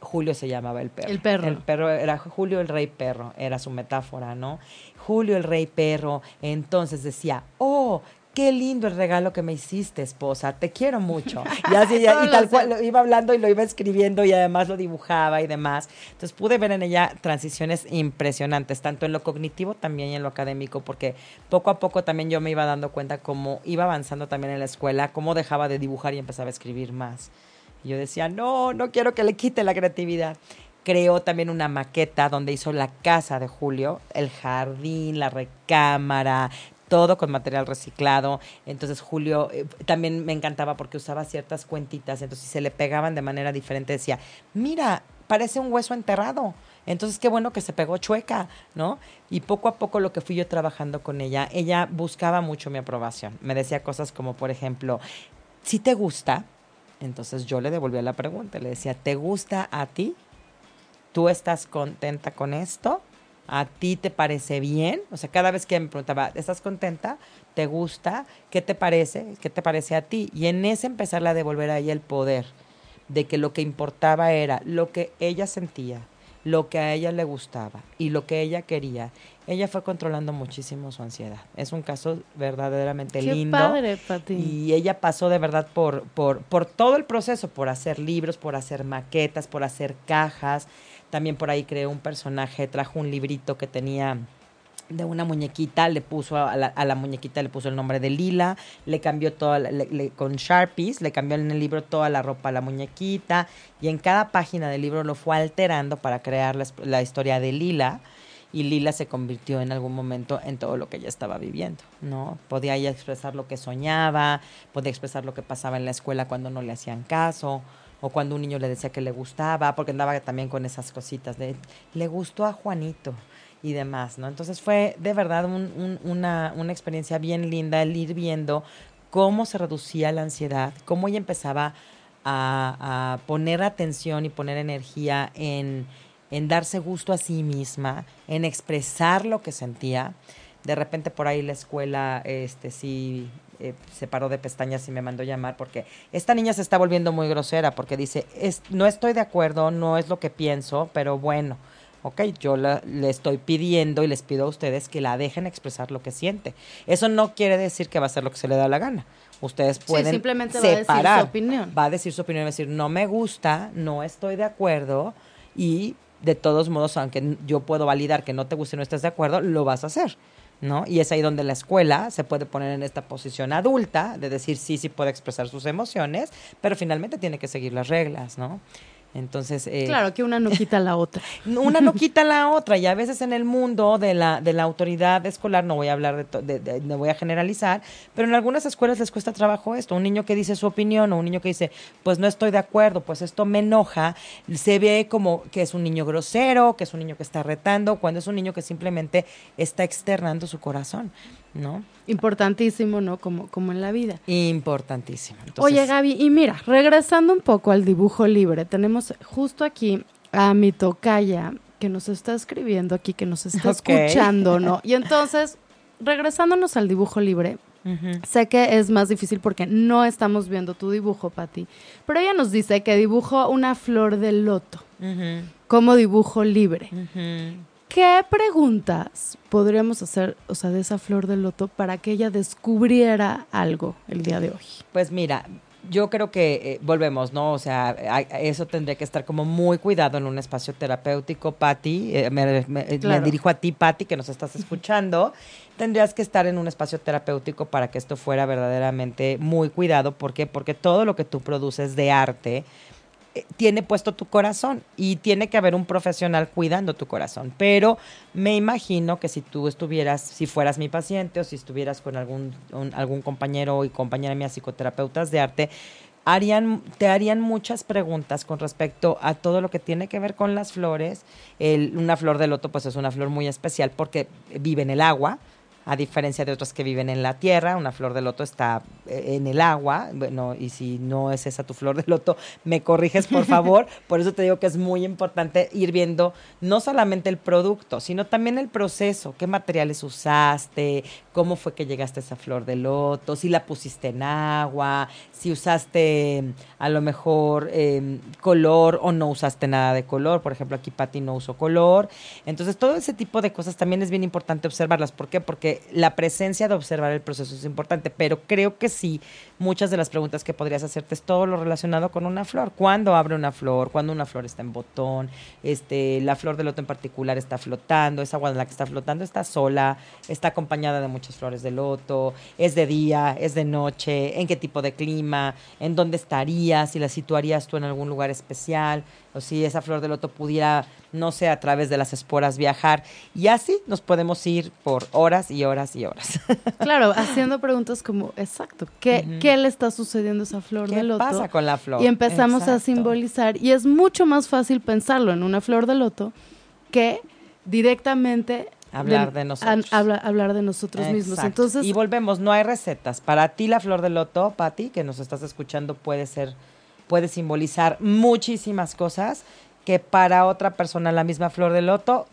Julio se llamaba el perro. El perro. El perro era Julio el rey perro, era su metáfora, ¿no? Julio el rey perro. Entonces decía, oh, qué lindo el regalo que me hiciste, esposa, te quiero mucho. (laughs) Y así, y, Todos tal cual, lo iba hablando y lo iba escribiendo y además lo dibujaba y demás. Entonces pude ver en ella transiciones impresionantes, tanto en lo cognitivo también y en lo académico, porque poco a poco también yo me iba dando cuenta cómo iba avanzando también en la escuela, cómo dejaba de dibujar y empezaba a escribir más. Y yo decía, no, no quiero que le quite la creatividad. Creó también una maqueta donde hizo la casa de Julio, el jardín, la recámara, todo con material reciclado. Entonces Julio eh, también me encantaba porque usaba ciertas cuentitas, entonces si se le pegaban de manera diferente decía, mira, parece un hueso enterrado. Entonces qué bueno que se pegó chueca, ¿no? Y poco a poco lo que fui yo trabajando con ella, ella buscaba mucho mi aprobación. Me decía cosas como, por ejemplo, si te gusta, entonces yo le devolvía la pregunta, le decía, ¿te gusta a ti? ¿Tú estás contenta con esto? ¿A ti te parece bien? O sea, cada vez que me preguntaba, ¿estás contenta? ¿Te gusta? ¿Qué te parece? ¿Qué te parece a ti? Y en ese empezarle a devolver a ella el poder. de que lo que importaba era lo que ella sentía, lo que a ella le gustaba y lo que ella quería, ella fue controlando muchísimo su ansiedad. Es un caso verdaderamente Qué lindo. padre, Pati. Y ella pasó de verdad por, por, por todo el proceso, por hacer libros, por hacer maquetas, por hacer cajas. También por ahí creó un personaje, trajo un librito que tenía de una muñequita, le puso a la, a la muñequita, le puso el nombre de Lila, le cambió toda, con Sharpies, le cambió en el libro toda la ropa a la muñequita y en cada página del libro lo fue alterando para crear la, la historia de Lila y Lila se convirtió en algún momento en todo lo que ella estaba viviendo, ¿no? Podía ella expresar lo que soñaba, podía expresar lo que pasaba en la escuela cuando no le hacían caso, o cuando un niño le decía que le gustaba, porque andaba también con esas cositas de, le gustó a Juanito y demás, ¿no? Entonces fue de verdad un- un- una, una experiencia bien linda el ir viendo cómo se reducía la ansiedad, cómo ella empezaba a, a poner atención y poner energía en, en darse gusto a sí misma, en expresar lo que sentía. De repente por ahí la escuela, este sí eh, se paró de pestañas y me mandó llamar porque esta niña se está volviendo muy grosera porque dice, es, no estoy de acuerdo, no es lo que pienso, pero bueno, ok, yo la- le estoy pidiendo y les pido a ustedes que la dejen expresar lo que siente. Eso no quiere decir que va a ser lo que se le da la gana. Ustedes pueden simplemente va a decir su separar. opinión. Va a decir su opinión, va a decir, no me gusta, no estoy de acuerdo y de todos modos, aunque yo puedo validar que no te guste y no estés de acuerdo, lo vas a hacer. ¿No? Y es ahí donde la escuela se puede poner en esta posición adulta de decir sí, sí puede expresar sus emociones, pero finalmente tiene que seguir las reglas, ¿no? Entonces, eh, Claro que una no (laughs) quita la otra. una no (laughs) quita la otra y a veces en el mundo de la, de la autoridad escolar, no voy a hablar de, to- de- de- no voy a generalizar, pero en algunas escuelas les cuesta trabajo esto. Un niño que dice su opinión o un niño que dice, pues no estoy de acuerdo, pues esto me enoja, se ve como que es un niño grosero, que es un niño que está retando, cuando es un niño que simplemente está externando su corazón, ¿no? Importantísimo, ¿no? Como, como en la vida. Importantísimo. Entonces, Oye, Gaby, y mira, regresando un poco al dibujo libre, tenemos justo aquí a mi tocaya que nos está escribiendo aquí, que nos está escuchando, ¿no? Y entonces, regresándonos al dibujo libre, sé que es más difícil porque no estamos viendo tu dibujo, Pati, pero ella nos dice que dibujó una flor de loto como dibujo libre. ¿Qué preguntas podríamos hacer, o sea, de esa flor de loto para que ella descubriera algo el día de hoy? Pues mira, yo creo que eh, volvemos, ¿no? O sea, hay- eso tendría que estar como muy cuidado en un espacio terapéutico, Patti. eh, me, me- dirijo a ti, Patti, que nos estás escuchando. Tendrías que estar en un espacio terapéutico para que esto fuera verdaderamente muy cuidado. ¿Por qué? Porque todo lo que tú produces de arte tiene puesto tu corazón y tiene que haber un profesional cuidando tu corazón. Pero me imagino que si tú estuvieras, si fueras mi paciente o si estuvieras con algún, algún compañero y compañera mía psicoterapeutas de arte, harían, te harían muchas preguntas con respecto a todo lo que tiene que ver con las flores. El- una flor de loto pues es una flor muy especial porque vive en el agua, a diferencia de otras que viven en la tierra, una flor de loto está eh, en el agua, bueno, y si no es esa tu flor de loto, me corriges por favor, (laughs) por eso te digo que es muy importante ir viendo no solamente el producto, sino también el proceso, qué materiales usaste, cómo fue que llegaste a esa flor de loto, si la pusiste en agua, si usaste a lo mejor eh, color o no usaste nada de color, por ejemplo aquí Patti no usó color, entonces todo ese tipo de cosas también es bien importante observarlas, ¿por qué? Porque la presencia de observar el proceso es importante, pero creo que sí, muchas de las preguntas que podrías hacerte es todo lo relacionado con una flor, ¿cuándo abre una flor? ¿Cuándo una flor está en botón? Este, la flor de loto en particular está flotando, esa agua en la que está flotando está sola, está acompañada de muchas flores de loto, es de día, es de noche, en qué tipo de clima, en dónde estarías, si la situarías tú en algún lugar especial, o si esa flor de loto pudiera, no sé, a través de las esporas viajar. Y así nos podemos ir por horas y horas y horas. (laughs) Claro, haciendo preguntas como, exacto, ¿qué. ¿qué le está sucediendo a esa flor ¿Qué de loto? pasa con la flor? Y empezamos a simbolizar, y es mucho más fácil pensarlo en una flor de loto que directamente Hablar de nosotros. habla- hablar de nosotros mismos. Entonces, y volvemos, no hay recetas. Para ti la flor de loto, Patti, que nos estás escuchando, puede ser, puede simbolizar muchísimas cosas que para otra persona la misma flor de loto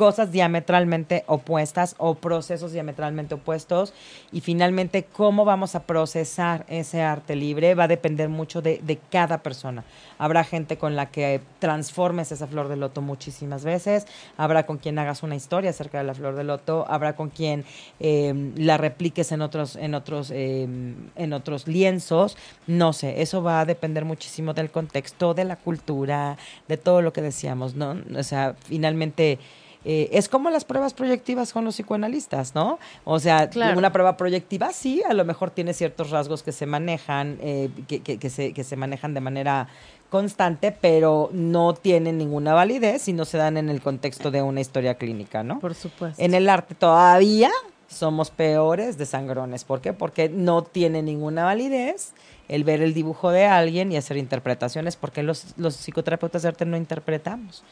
cosas diametralmente opuestas o procesos diametralmente opuestos. Y finalmente cómo vamos a procesar ese arte libre va a depender mucho de, de cada persona. Habrá gente con la que transformes esa flor de loto muchísimas veces, habrá con quien hagas una historia acerca de la flor de loto, habrá con quien eh, la repliques en otros, en otros, eh, en otros lienzos, no sé, eso va a depender muchísimo del contexto, de la cultura, de todo lo que decíamos, ¿no? O sea, finalmente eh, es como las pruebas proyectivas con los psicoanalistas, ¿no? O sea, Claro. una prueba proyectiva sí, a lo mejor tiene ciertos rasgos que se manejan, eh, que, que- que se, que se manejan de manera constante, pero no tienen ninguna validez si no se dan en el contexto de una historia clínica, ¿no? Por supuesto. En el arte todavía somos peores de sangrones. ¿Por qué? Porque no tiene ninguna validez el ver el dibujo de alguien y hacer interpretaciones, porque los, los psicoterapeutas de arte no interpretamos.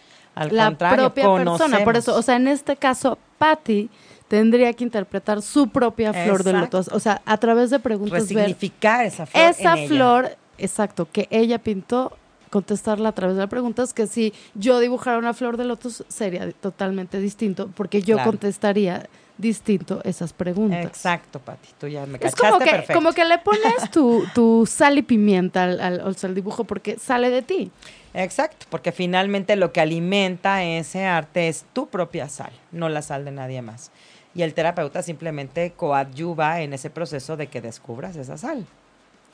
Al la propia persona. Por eso, o sea, en este caso, Patty tendría que interpretar su propia flor de loto. Exacto. O sea, a través de preguntas ver resignificar esa flor. esa en ella. flor, exacto, que ella pintó, contestarla a través de las preguntas, que si yo dibujara una flor de lotos sería totalmente distinto, porque yo Claro. contestaría distinto esas preguntas. Exacto, Pati, tú ya me Es cachaste como que, perfecto. como que le pones tu, tu sal y pimienta al, al- al dibujo porque sale de ti. Exacto, porque finalmente lo que alimenta ese arte es tu propia sal, no la sal de nadie más. Y el terapeuta simplemente coadyuva en ese proceso de que descubras esa sal.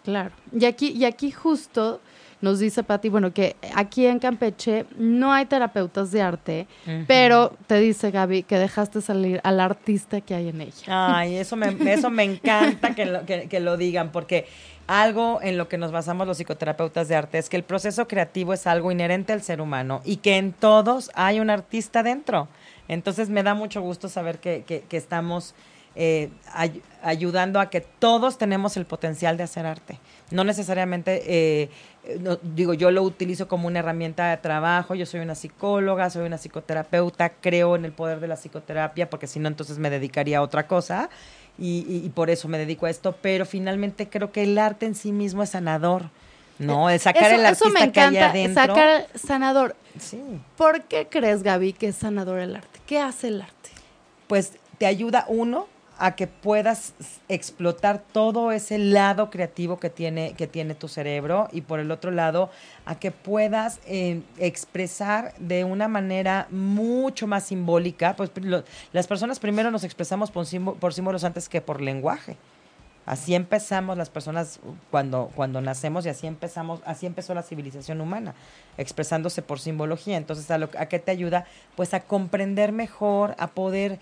Claro. Y aquí, y aquí justo nos dice Pati, bueno, que aquí en Campeche no hay terapeutas de arte, pero te dice Gaby que dejaste salir al artista que hay en ella. Ay, eso me, eso me encanta que lo, que, que lo digan, porque algo en lo que nos basamos los psicoterapeutas de arte es que el proceso creativo es algo inherente al ser humano y que en todos hay un artista dentro. Entonces me da mucho gusto saber que, que- que estamos eh, ay- ayudando a que todos tenemos el potencial de hacer arte. No necesariamente, eh, no- digo, yo lo utilizo como una herramienta de trabajo, yo soy una psicóloga, soy una psicoterapeuta, creo en el poder de la psicoterapia, porque si no, entonces me dedicaría a otra cosa. Y, y- y por eso me dedico a esto, pero finalmente creo que el arte en sí mismo es sanador, ¿no? El sacar eso, el eso artista me que hay encanta, adentro. sacar sanador. Sí. ¿Por qué crees, Gaby, que es sanador el arte? ¿Qué hace el arte? pues te ayuda uno a que puedas explotar todo ese lado creativo que tiene, que tiene tu cerebro y por el otro lado a que puedas eh, expresar de una manera mucho más simbólica, pues las personas primero nos expresamos por, símbo- por símbolos antes que por lenguaje. Así empezamos las personas cuando, cuando nacemos y así empezamos, así empezó la civilización humana, expresándose por simbología. Entonces, ¿a, lo, ¿a qué te ayuda? Pues a comprender mejor, a poder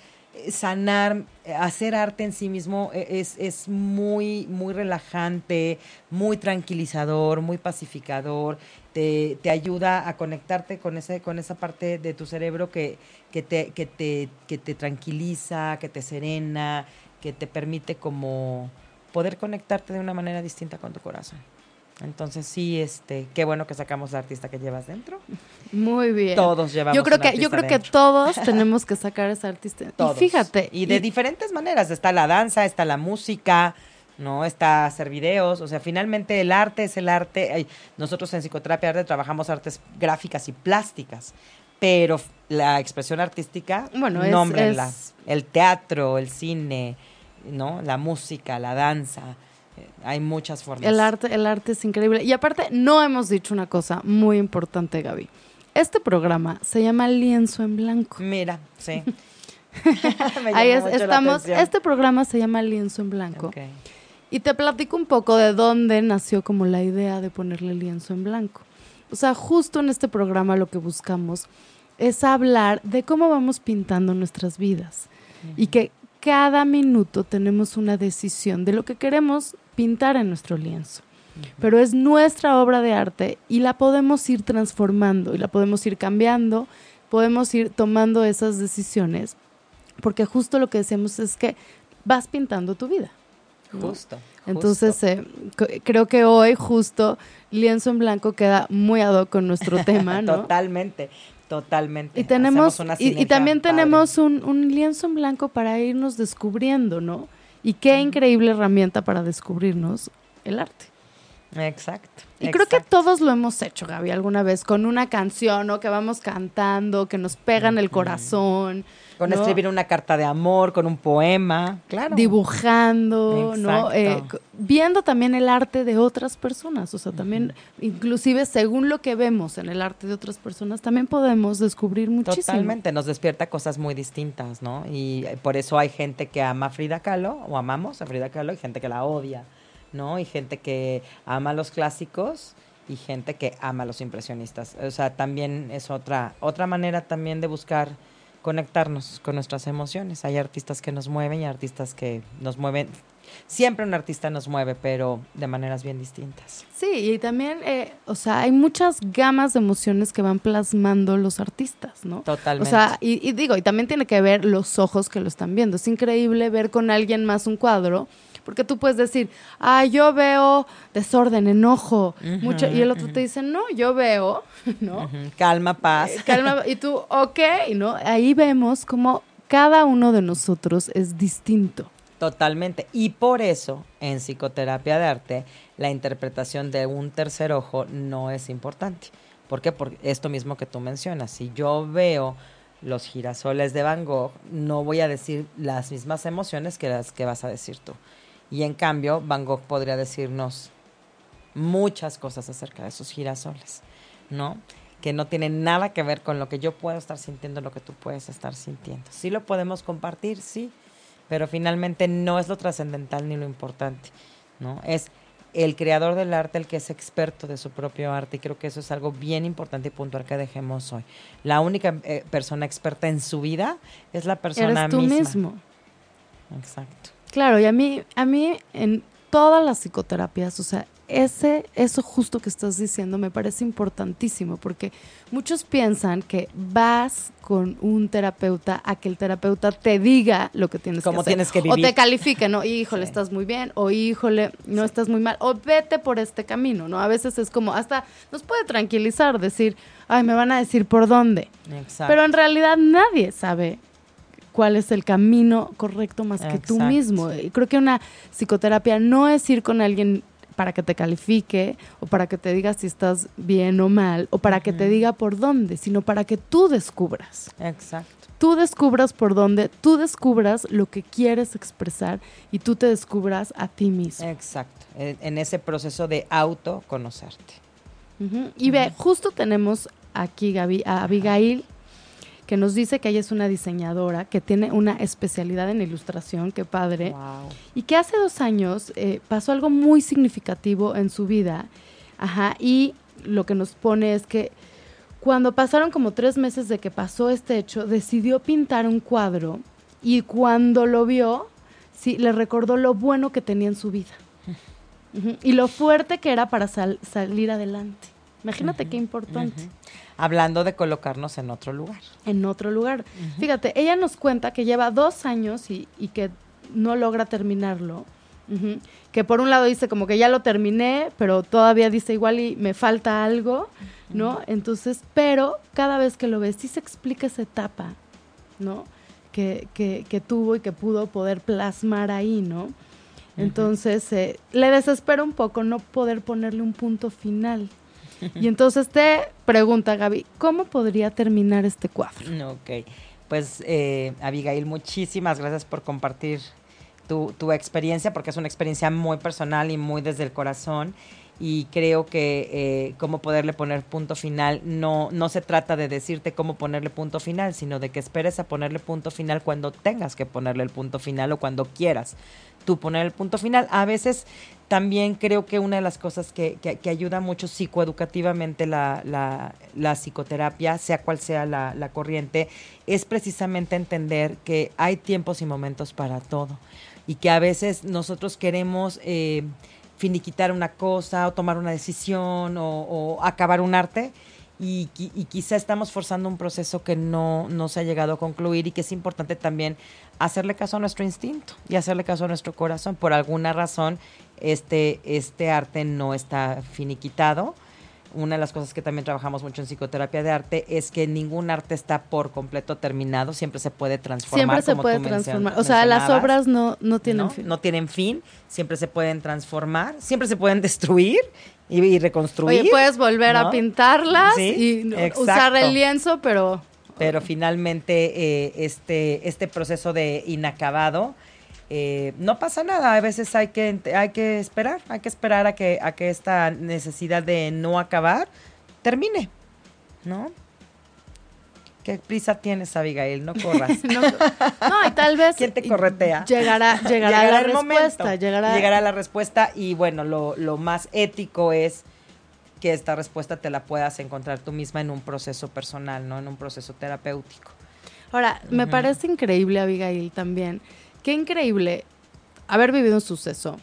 sanar, hacer arte en sí mismo eh, es, es muy, muy relajante, muy tranquilizador, muy pacificador, te, te ayuda a conectarte con ese, con esa parte de tu cerebro que, que te, que te, que te tranquiliza, que te serena, que te permite como poder conectarte de una manera distinta con tu corazón. Entonces sí, este, qué bueno que sacamos la artista que llevas dentro. Muy bien. Todos llevamos Yo creo que yo creo que todos (laughs) tenemos que sacar ese artista. Todos. Y fíjate, Y de diferentes maneras. Está la danza, está la música, ¿no? Está hacer videos. O sea, finalmente el arte es el arte. Nosotros en psicoterapia arte trabajamos artes gráficas y plásticas. Pero la expresión artística, Bueno, es- nómbrenla. es- El teatro, el cine, ¿no? La música, la danza. Eh, Hay muchas formas. El arte, el arte es increíble. Y aparte, no hemos dicho una cosa muy importante, Gaby. Este programa se llama Lienzo en Blanco. Mira, sí. (laughs) (laughs) Ahí es- estamos. Este programa se llama Lienzo en Blanco. Y te platico un poco de dónde nació como la idea de ponerle lienzo en blanco. O sea, justo en este programa lo que buscamos es hablar de cómo vamos pintando nuestras vidas y que cada minuto tenemos una decisión de lo que queremos pintar en nuestro lienzo. Pero es nuestra obra de arte y la podemos ir transformando y la podemos ir cambiando, podemos ir tomando esas decisiones, porque justo lo que decíamos es que vas pintando tu vida. ¿no? Justo. Entonces, eh, creo que hoy justo lienzo en blanco queda muy ad hoc con nuestro (laughs) tema, ¿no? Totalmente, totalmente. Y tenemos, y, y también padre. tenemos un, un lienzo en blanco para irnos descubriendo, ¿no? Y qué increíble herramienta para descubrirnos el arte. Exacto. Y creo que todos lo hemos hecho, Gaby, alguna vez, con una canción, ¿no? Que vamos cantando, que nos pega en el corazón. Con ¿no? escribir una carta de amor, con un poema, claro. dibujando, ¿no? Eh, viendo también el arte de otras personas, o sea, también, inclusive según lo que vemos en el arte de otras personas, también podemos descubrir muchísimo. Totalmente, nos despierta cosas muy distintas, ¿no? Y eh, por eso hay gente que ama a Frida Kahlo, o amamos a Frida Kahlo, y gente que la odia, ¿no? Y gente que ama los clásicos y gente que ama a los impresionistas. O sea, también es otra, otra manera también de buscar conectarnos con nuestras emociones. Hay artistas que nos mueven y artistas que nos mueven. Siempre un artista nos mueve, pero de maneras bien distintas. Sí, y también, eh, o sea, hay muchas gamas de emociones que van plasmando los artistas, ¿no? Totalmente. O sea, y, y digo, y también tiene que ver los ojos que lo están viendo. Es increíble ver con alguien más un cuadro, porque tú puedes decir, ah, yo veo desorden, enojo, mucho, y el otro te dice, no, yo veo, (laughs) ¿no? Calma, paz. Eh, calma, (laughs) y tú, ok, ¿no? Ahí vemos como cada uno de nosotros es distinto. Totalmente. Y por eso, en psicoterapia de arte, la interpretación de un tercer ojo no es importante. ¿Por qué? Por esto mismo que tú mencionas. Si yo veo los girasoles de Van Gogh, no voy a decir las mismas emociones que las que vas a decir tú. Y en cambio, Van Gogh podría decirnos muchas cosas acerca de esos girasoles, ¿no? Que no tienen nada que ver con lo que yo puedo estar sintiendo, lo que tú puedes estar sintiendo. Sí lo podemos compartir, sí, pero finalmente no es lo trascendental ni lo importante, ¿no? Es el creador del arte el que es experto de su propio arte y creo que eso es algo bien importante y puntual que dejemos hoy. La única eh, persona experta en su vida es la persona Eres tú misma. mismo. Exacto. Claro, y a mí, a mí en todas las psicoterapias, o sea, ese, eso justo que estás diciendo me parece importantísimo, porque muchos piensan que vas con un terapeuta a que el terapeuta te diga lo que tienes Cómo que hacer. tienes que O vivir. te califique, ¿no? Híjole, Sí. estás muy bien, o híjole, no estás muy mal, o vete por este camino, ¿no? A veces es como, hasta nos puede tranquilizar decir, ay, me van a decir por dónde. Exacto. Pero en realidad nadie sabe cuál es el camino correcto más que tú mismo. Y creo que una psicoterapia no es ir con alguien para que te califique o para que te diga si estás bien o mal o para que te diga por dónde, sino para que tú descubras. Exacto. Tú descubras por dónde, tú descubras lo que quieres expresar y tú te descubras a ti mismo. Exacto. En, en ese proceso de autoconocerte. Y ve, justo tenemos aquí, Gaby, a Abigail, que nos dice que ella es una diseñadora, que tiene una especialidad en ilustración, qué padre, Wow. y que hace dos años eh, pasó algo muy significativo en su vida. Ajá, y lo que nos pone es que cuando pasaron como tres meses de que pasó este hecho, decidió pintar un cuadro y cuando lo vio, sí, le recordó lo bueno que tenía en su vida. (laughs) Y lo fuerte que era para sal- salir adelante. Imagínate qué importante. Hablando de colocarnos en otro lugar. En otro lugar. Fíjate, ella nos cuenta que lleva dos años y, y que no logra terminarlo. Que por un lado dice como que ya lo terminé, pero todavía dice igual y me falta algo, ¿no? Entonces, pero cada vez que lo ves, sí se explica esa etapa, ¿no? Que, que, que tuvo y que pudo poder plasmar ahí, ¿no? Entonces, eh, le desespera un poco no poder ponerle un punto final. Y entonces te pregunta, Gaby, ¿cómo podría terminar este cuadro? Ok. Pues, eh, Abigail, muchísimas gracias por compartir tu, tu experiencia, porque es una experiencia muy personal y muy desde el corazón. Y creo que eh, cómo poderle poner punto final, no, no se trata de decirte cómo ponerle punto final, sino de que esperes a ponerle punto final cuando tengas que ponerle el punto final o cuando quieras tú poner el punto final. A veces también creo que una de las cosas que, que- ayuda mucho psicoeducativamente la, la- psicoterapia, sea cual sea la, la corriente, es precisamente entender que hay tiempos y momentos para todo y que a veces nosotros queremos eh, finiquitar una cosa o tomar una decisión o, acabar un arte. Y, y quizá estamos forzando un proceso que no, no se ha llegado a concluir y que es importante también hacerle caso a nuestro instinto y hacerle caso a nuestro corazón. Por alguna razón, este, este arte no está finiquitado una de las cosas que también trabajamos mucho en psicoterapia de arte es que ningún arte está por completo terminado, siempre se puede transformar. Siempre se puede transformar. O sea, las obras no, no tienen fin. No tienen fin, siempre se pueden transformar, siempre se pueden (laughs) destruir y, reconstruir. Oye, puedes volver a pintarlas y usar el lienzo, pero... Pero finalmente eh, este, este proceso de inacabado eh, no pasa nada, a veces hay que, hay que esperar, hay que esperar a que, a que esta necesidad de no acabar termine, ¿no? ¿Qué prisa tienes, Abigail? No corras. (laughs) no, y tal vez... ¿Quién te corretea? Llegará, (laughs) llegará, la respuesta. Llegará... llegará la respuesta y bueno, lo, lo más ético es que esta respuesta te la puedas encontrar tú misma en un proceso personal, ¿no? En un proceso terapéutico. Ahora, me parece increíble, Abigail, también, Qué increíble haber vivido un suceso,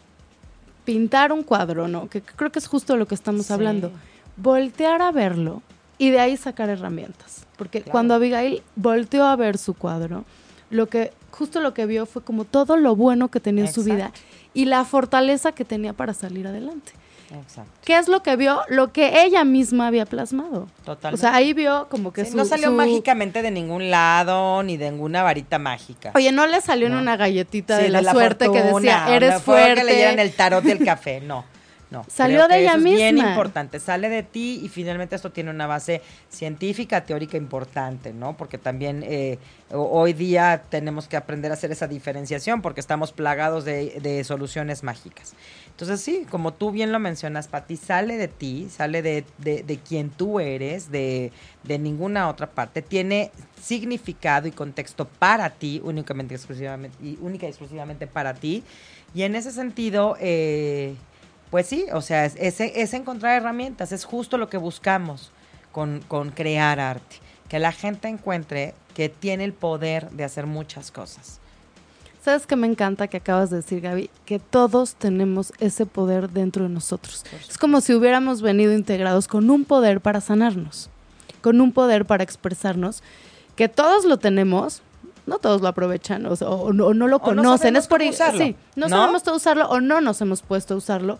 pintar un cuadro, ¿no? Que creo que es justo lo que estamos hablando. Voltear a verlo y de ahí sacar herramientas. Porque cuando Abigail volteó a ver su cuadro, lo que justo lo que vio fue como todo lo bueno que tenía en su vida y la fortaleza que tenía para salir adelante. Exacto. ¿Qué es lo que vio? Lo que ella misma había plasmado. Total. O sea, ahí vio como que No salió mágicamente de ningún lado, ni de ninguna varita mágica. Oye, no le salió en una galletita de, la, suerte que decía, eres fuerte. que le dieran el tarot del café, no. (laughs) No, salió de ella misma. Es bien importante, sale de ti y finalmente esto tiene una base científica, teórica importante, ¿no? Porque también eh, hoy día tenemos que aprender a hacer esa diferenciación porque estamos plagados de, de soluciones mágicas. Entonces sí, como tú bien lo mencionas, Pati, sale de ti, sale de, de, quien tú eres, de, de, ninguna otra parte, tiene significado y contexto para ti, únicamente exclusivamente, y única y exclusivamente para ti. Y en ese sentido, eh, pues sí, o sea, es, es, encontrar herramientas, es justo lo que buscamos con, con crear arte, que la gente encuentre que tiene el poder de hacer muchas cosas ¿Sabes qué me encanta que acabas de decir, Gaby? Que todos tenemos ese poder dentro de nosotros. Es como si hubiéramos venido integrados con un poder para sanarnos, con un poder para expresarnos, que todos lo tenemos, no todos lo aprovechan o, no, lo conocen. es por usarlo, sí, no, sabemos todo usarlo o no nos hemos puesto a usarlo,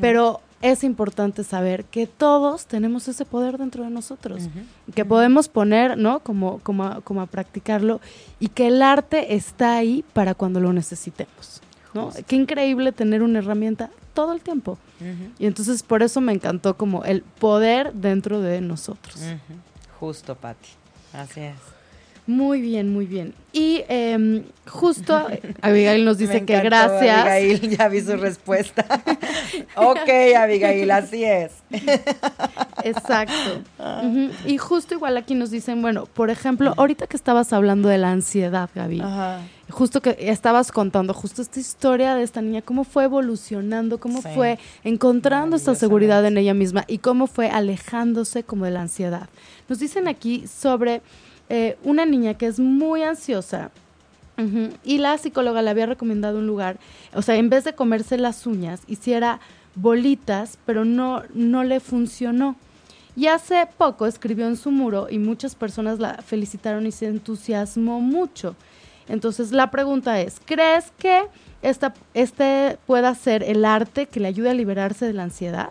pero es importante saber que todos tenemos ese poder dentro de nosotros, que podemos poner, ¿no? Como, como, a, como a practicarlo y que el arte está ahí para cuando lo necesitemos, ¿no? Qué increíble tener una herramienta todo el tiempo. Y entonces por eso me encantó como el poder dentro de nosotros. Justo, Patti. Así es. Muy bien, muy bien. Y eh, justo (laughs) Abigail nos dice que gracias. Abigail, ya vi su respuesta. (laughs) ok, Abigail, así es. Exacto. Y justo igual aquí nos dicen, bueno, por ejemplo, ahorita que estabas hablando de la ansiedad, Gaby, justo que estabas contando justo esta historia de esta niña, cómo fue evolucionando, cómo fue encontrando esta seguridad en ella misma y cómo fue alejándose como de la ansiedad. Nos dicen aquí sobre eh, una niña que es muy ansiosa y la psicóloga le había recomendado un lugar, o sea, en vez de comerse las uñas, hiciera bolitas, pero no, no le funcionó. Y hace poco escribió en su muro y muchas personas la felicitaron y se entusiasmó mucho. Entonces la pregunta es, ¿crees que esta, este pueda ser el arte que le ayude a liberarse de la ansiedad?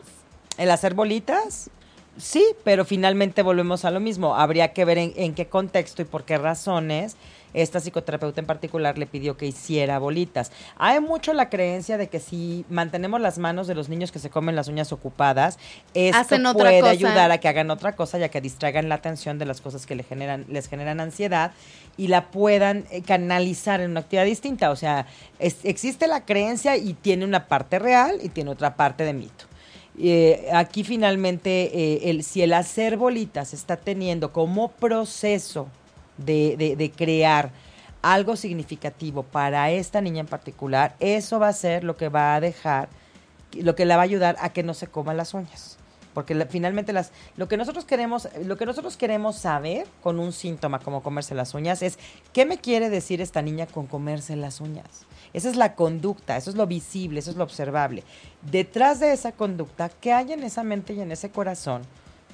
¿El hacer bolitas? Sí, pero finalmente volvemos a lo mismo. Habría que ver en, qué contexto y por qué razones esta psicoterapeuta en particular le pidió que hiciera bolitas. Hay mucho la creencia de que si mantenemos las manos de los niños que se comen las uñas ocupadas, esto puede ayudar a que hagan otra cosa ya que distraigan la atención de las cosas que le generan, les generan ansiedad y la puedan eh, canalizar en una actividad distinta. O sea, existe la creencia y tiene una parte real y tiene otra parte de mito. Eh, aquí finalmente, eh, el, si el hacer bolitas está teniendo como proceso de, de, crear algo significativo para esta niña en particular, eso va a ser lo que va a dejar, lo que le va a ayudar a que no se coman las uñas. Porque finalmente las, lo que nosotros queremos, lo que nosotros queremos saber con un síntoma como comerse las uñas es qué me quiere decir esta niña con comerse las uñas. Esa es la conducta, eso es lo visible, eso es lo observable. Detrás de esa conducta, ¿qué hay en esa mente y en ese corazón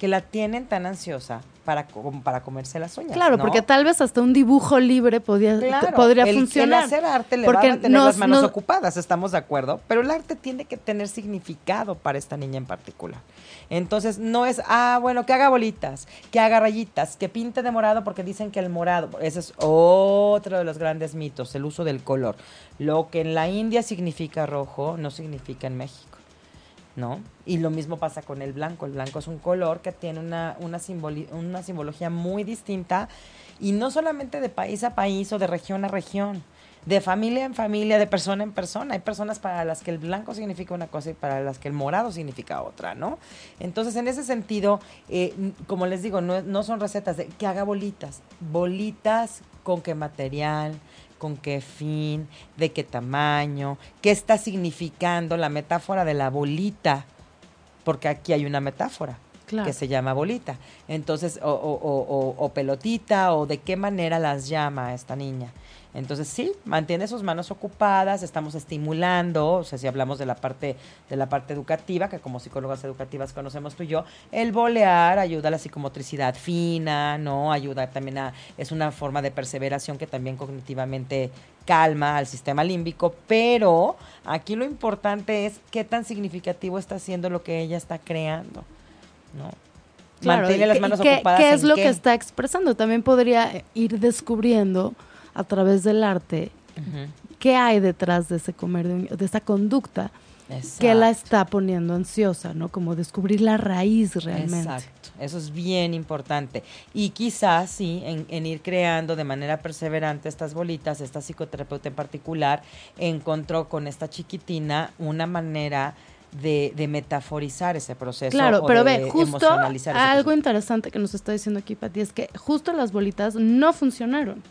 que la tienen tan ansiosa para, para comerse las uñas. Claro, ¿no? porque tal vez hasta un dibujo libre podía, Claro, t- podría el, funcionar. El hacer arte le Porque van a tener nos- las manos nos- ocupadas, estamos de acuerdo, pero el arte tiene que tener significado para esta niña en particular. Entonces, no es, ah, bueno, que haga bolitas, que haga rayitas, que pinte de morado porque dicen que el morado, ese es otro de los grandes mitos, el uso del color. Lo que en la India significa rojo, no significa en México. ¿No? Y lo mismo pasa con el blanco. El blanco es un color que tiene una, una, simboli- una simbología muy distinta y no solamente de país a país o de región a región, de familia en familia, de persona en persona. Hay personas para las que el blanco significa una cosa y para las que el morado significa otra, ¿no? Entonces, en ese sentido, eh, como les digo, no, no son recetas de que haga bolitas. Bolitas con qué material, con qué fin, de qué tamaño, qué está significando la metáfora de la bolita, porque aquí hay una metáfora Claro. que se llama bolita. Entonces, o, o- o- o- o pelotita, o de qué manera las llama esta niña. Entonces, sí, mantiene sus manos ocupadas, estamos estimulando, o sea, si hablamos de la parte, de la parte educativa, que como psicólogas educativas conocemos tú y yo, el bolear ayuda a la psicomotricidad fina, ¿no? Ayuda también a, es una forma de perseveración que también cognitivamente calma al sistema límbico, pero aquí lo importante es qué tan significativo está haciendo lo que ella está creando, ¿no? Claro, Mantiene las manos qué- ocupadas. ¿Qué es en lo qué. que está expresando? También podría ir descubriendo a través del arte qué hay detrás de ese comer de, de esa conducta que la está poniendo ansiosa, ¿no? Como descubrir la raíz realmente. Exacto, eso es bien importante. Y quizás sí, en, en ir creando de manera perseverante estas bolitas, esta psicoterapeuta en particular encontró con esta chiquitina una manera de, de metaforizar ese proceso. Claro, o pero de ve, justo algo proceso. interesante que nos está diciendo aquí, Pati, es que justo las bolitas no funcionaron.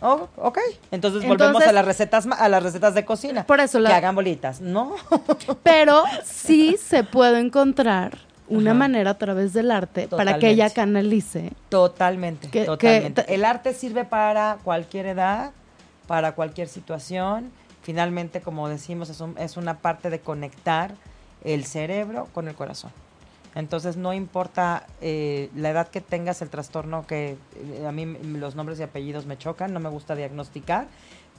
Oh, ok, entonces, volvemos Entonces- a las recetas a las recetas de cocina. Por eso la- que hagan bolitas, no. (laughs) Pero sí se puede encontrar una Ajá. manera a través del arte para que ella canalice. Totalmente, Que- totalmente. que- el arte sirve para cualquier edad, para cualquier situación. Finalmente, como decimos, es, un- es una parte de conectar el cerebro con el corazón. Entonces, no importa eh, la edad que tengas, el trastorno que eh, a mí los nombres y apellidos me chocan, no me gusta diagnosticar,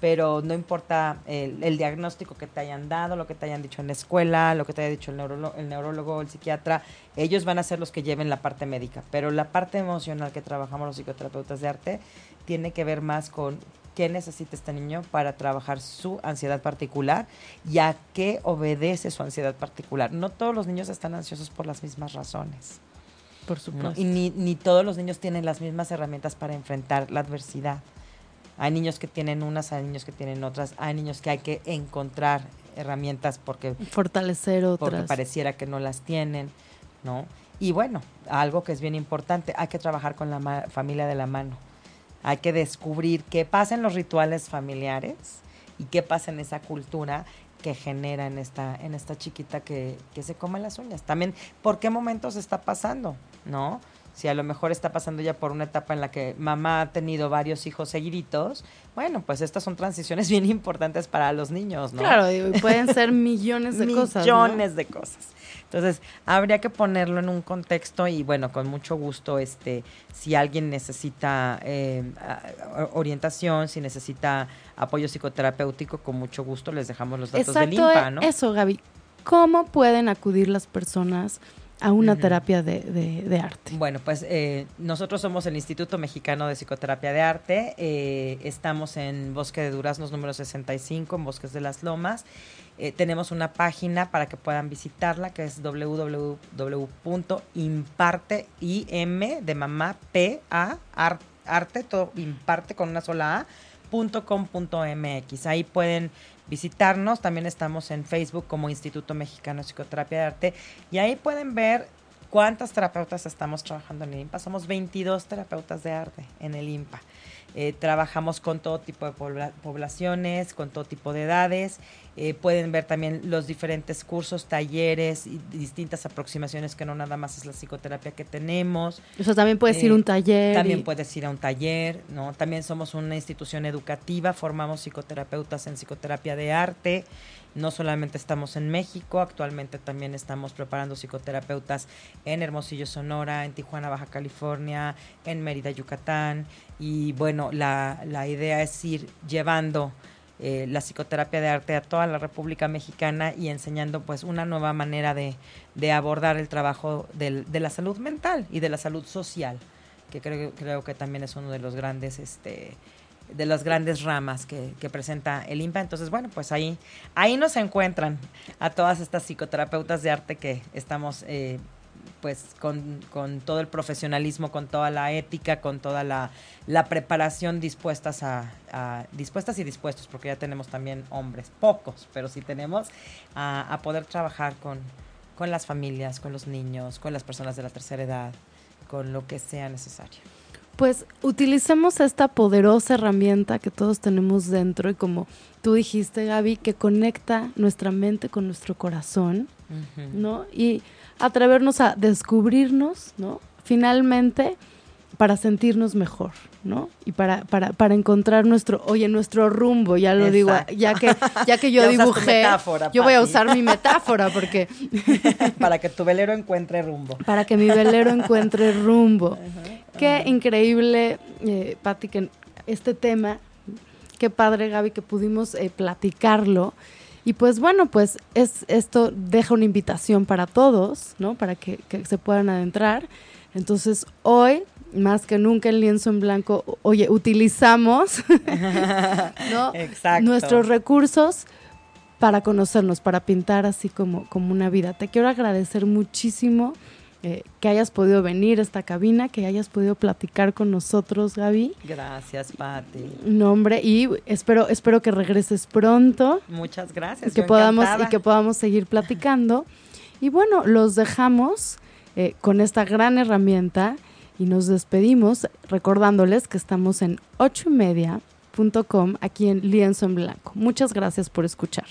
pero no importa el, diagnóstico que te hayan dado, lo que te hayan dicho en la escuela, lo que te haya dicho el, el neurólogo el psiquiatra, ellos van a ser los que lleven la parte médica, pero la parte emocional que trabajamos los psicoterapeutas de arte tiene que ver más con qué necesita este niño para trabajar su ansiedad particular y a qué obedece su ansiedad particular. No todos los niños están ansiosos por las mismas razones. Por ¿no? supuesto. Y ni, ni todos los niños tienen las mismas herramientas para enfrentar la adversidad. Hay niños que tienen unas, hay niños que tienen otras, hay niños que hay que encontrar herramientas porque, Fortalecer porque otras. pareciera que no las tienen, ¿no? Y bueno, algo que es bien importante, hay que trabajar con la familia de la mano. Hay que descubrir qué pasa en los rituales familiares y qué pasa en esa cultura que genera en esta, en esta chiquita que, que se come las uñas. También, ¿por qué momentos está pasando? ¿No? Si a lo mejor está pasando ya por una etapa en la que mamá ha tenido varios hijos seguiditos, bueno, pues estas son transiciones bien importantes para los niños, ¿no? Claro, digo, y pueden ser (laughs) millones de cosas. ¿no? Millones de cosas. Entonces, habría que ponerlo en un contexto y bueno, con mucho gusto, este, si alguien necesita eh, orientación, si necesita apoyo psicoterapéutico, con mucho gusto les dejamos los datos del Exacto, INPA, eh, ¿no? eso, Gaby. ¿Cómo pueden acudir las personas a una terapia de, de- de arte? Bueno, pues eh, nosotros somos el Instituto Mexicano de Psicoterapia de Arte. eh, estamos en Bosque de Duraznos número 65, en Bosques de las Lomas. Eh, tenemos una página para que puedan visitarla que es www.imparte, im de mamá, p, a, ar- arte, todo imparte con una sola a, punto com punto mx. Ahí pueden visitarnos. También estamos en Facebook como Instituto Mexicano de Psicoterapia de Arte. Y ahí pueden ver cuántas terapeutas estamos trabajando en el IMPA. Somos 22 terapeutas de arte en el IMPA. Eh, trabajamos con todo tipo de poblaciones, con todo tipo de edades. Eh, pueden ver también los diferentes cursos, talleres y distintas aproximaciones que no nada más es la psicoterapia que tenemos. Eso también puedes ir a un taller. También puedes ir a un taller, ¿no? También somos una institución educativa, formamos psicoterapeutas en psicoterapia de arte. No solamente estamos en México, actualmente también estamos preparando psicoterapeutas en Hermosillo, Sonora, en Tijuana, Baja California, en Mérida, Yucatán. Y bueno, la, la idea es ir llevando eh, la psicoterapia de arte a toda la República Mexicana y enseñando pues una nueva manera de, de abordar el trabajo del, de la salud mental y de la salud social, que creo, creo que también es uno de los grandes este, de las grandes ramas que, presenta el IMPA. Entonces, bueno, pues ahí, ahí nos encuentran a todas estas psicoterapeutas de arte que estamos eh, pues con, todo el profesionalismo, con toda la ética, con toda la, preparación dispuestas a, dispuestas y dispuestos, porque ya tenemos también hombres, pocos, pero sí tenemos a, a poder trabajar con, con las familias, con los niños, con las personas de la tercera edad, con lo que sea necesario. Pues utilicemos esta poderosa herramienta que todos tenemos dentro y como tú dijiste, Gaby, que conecta nuestra mente con nuestro corazón, ¿no? Y atrevernos a descubrirnos, ¿no? Finalmente, para sentirnos mejor, ¿no? Y para, para, para encontrar nuestro, oye, nuestro rumbo, ya lo digo, ya que, ya que yo (laughs) dibujé, yo voy a usar mi metáfora porque... (laughs) para que tu velero encuentre rumbo. Para que mi velero encuentre rumbo. Qué increíble, eh, Patti, que este tema, qué padre, Gaby, que pudimos eh, platicarlo. Y pues bueno, pues es, esto deja una invitación para todos, ¿no? Para que, se puedan adentrar. Entonces, hoy, más que nunca el lienzo en blanco, oye, utilizamos (laughs) nuestros recursos para conocernos, para pintar así como, como una vida. Te quiero agradecer muchísimo eh, que hayas podido venir a esta cabina, que hayas podido platicar con nosotros, Gaby. Gracias, Pati. No, hombre, y espero, espero que regreses pronto. Muchas gracias. Y que, podamos, y que podamos seguir platicando. y bueno, los dejamos eh, con esta gran herramienta y nos despedimos recordándoles que estamos en ocho y media aquí en Lienzo en Blanco. Muchas gracias por escuchar.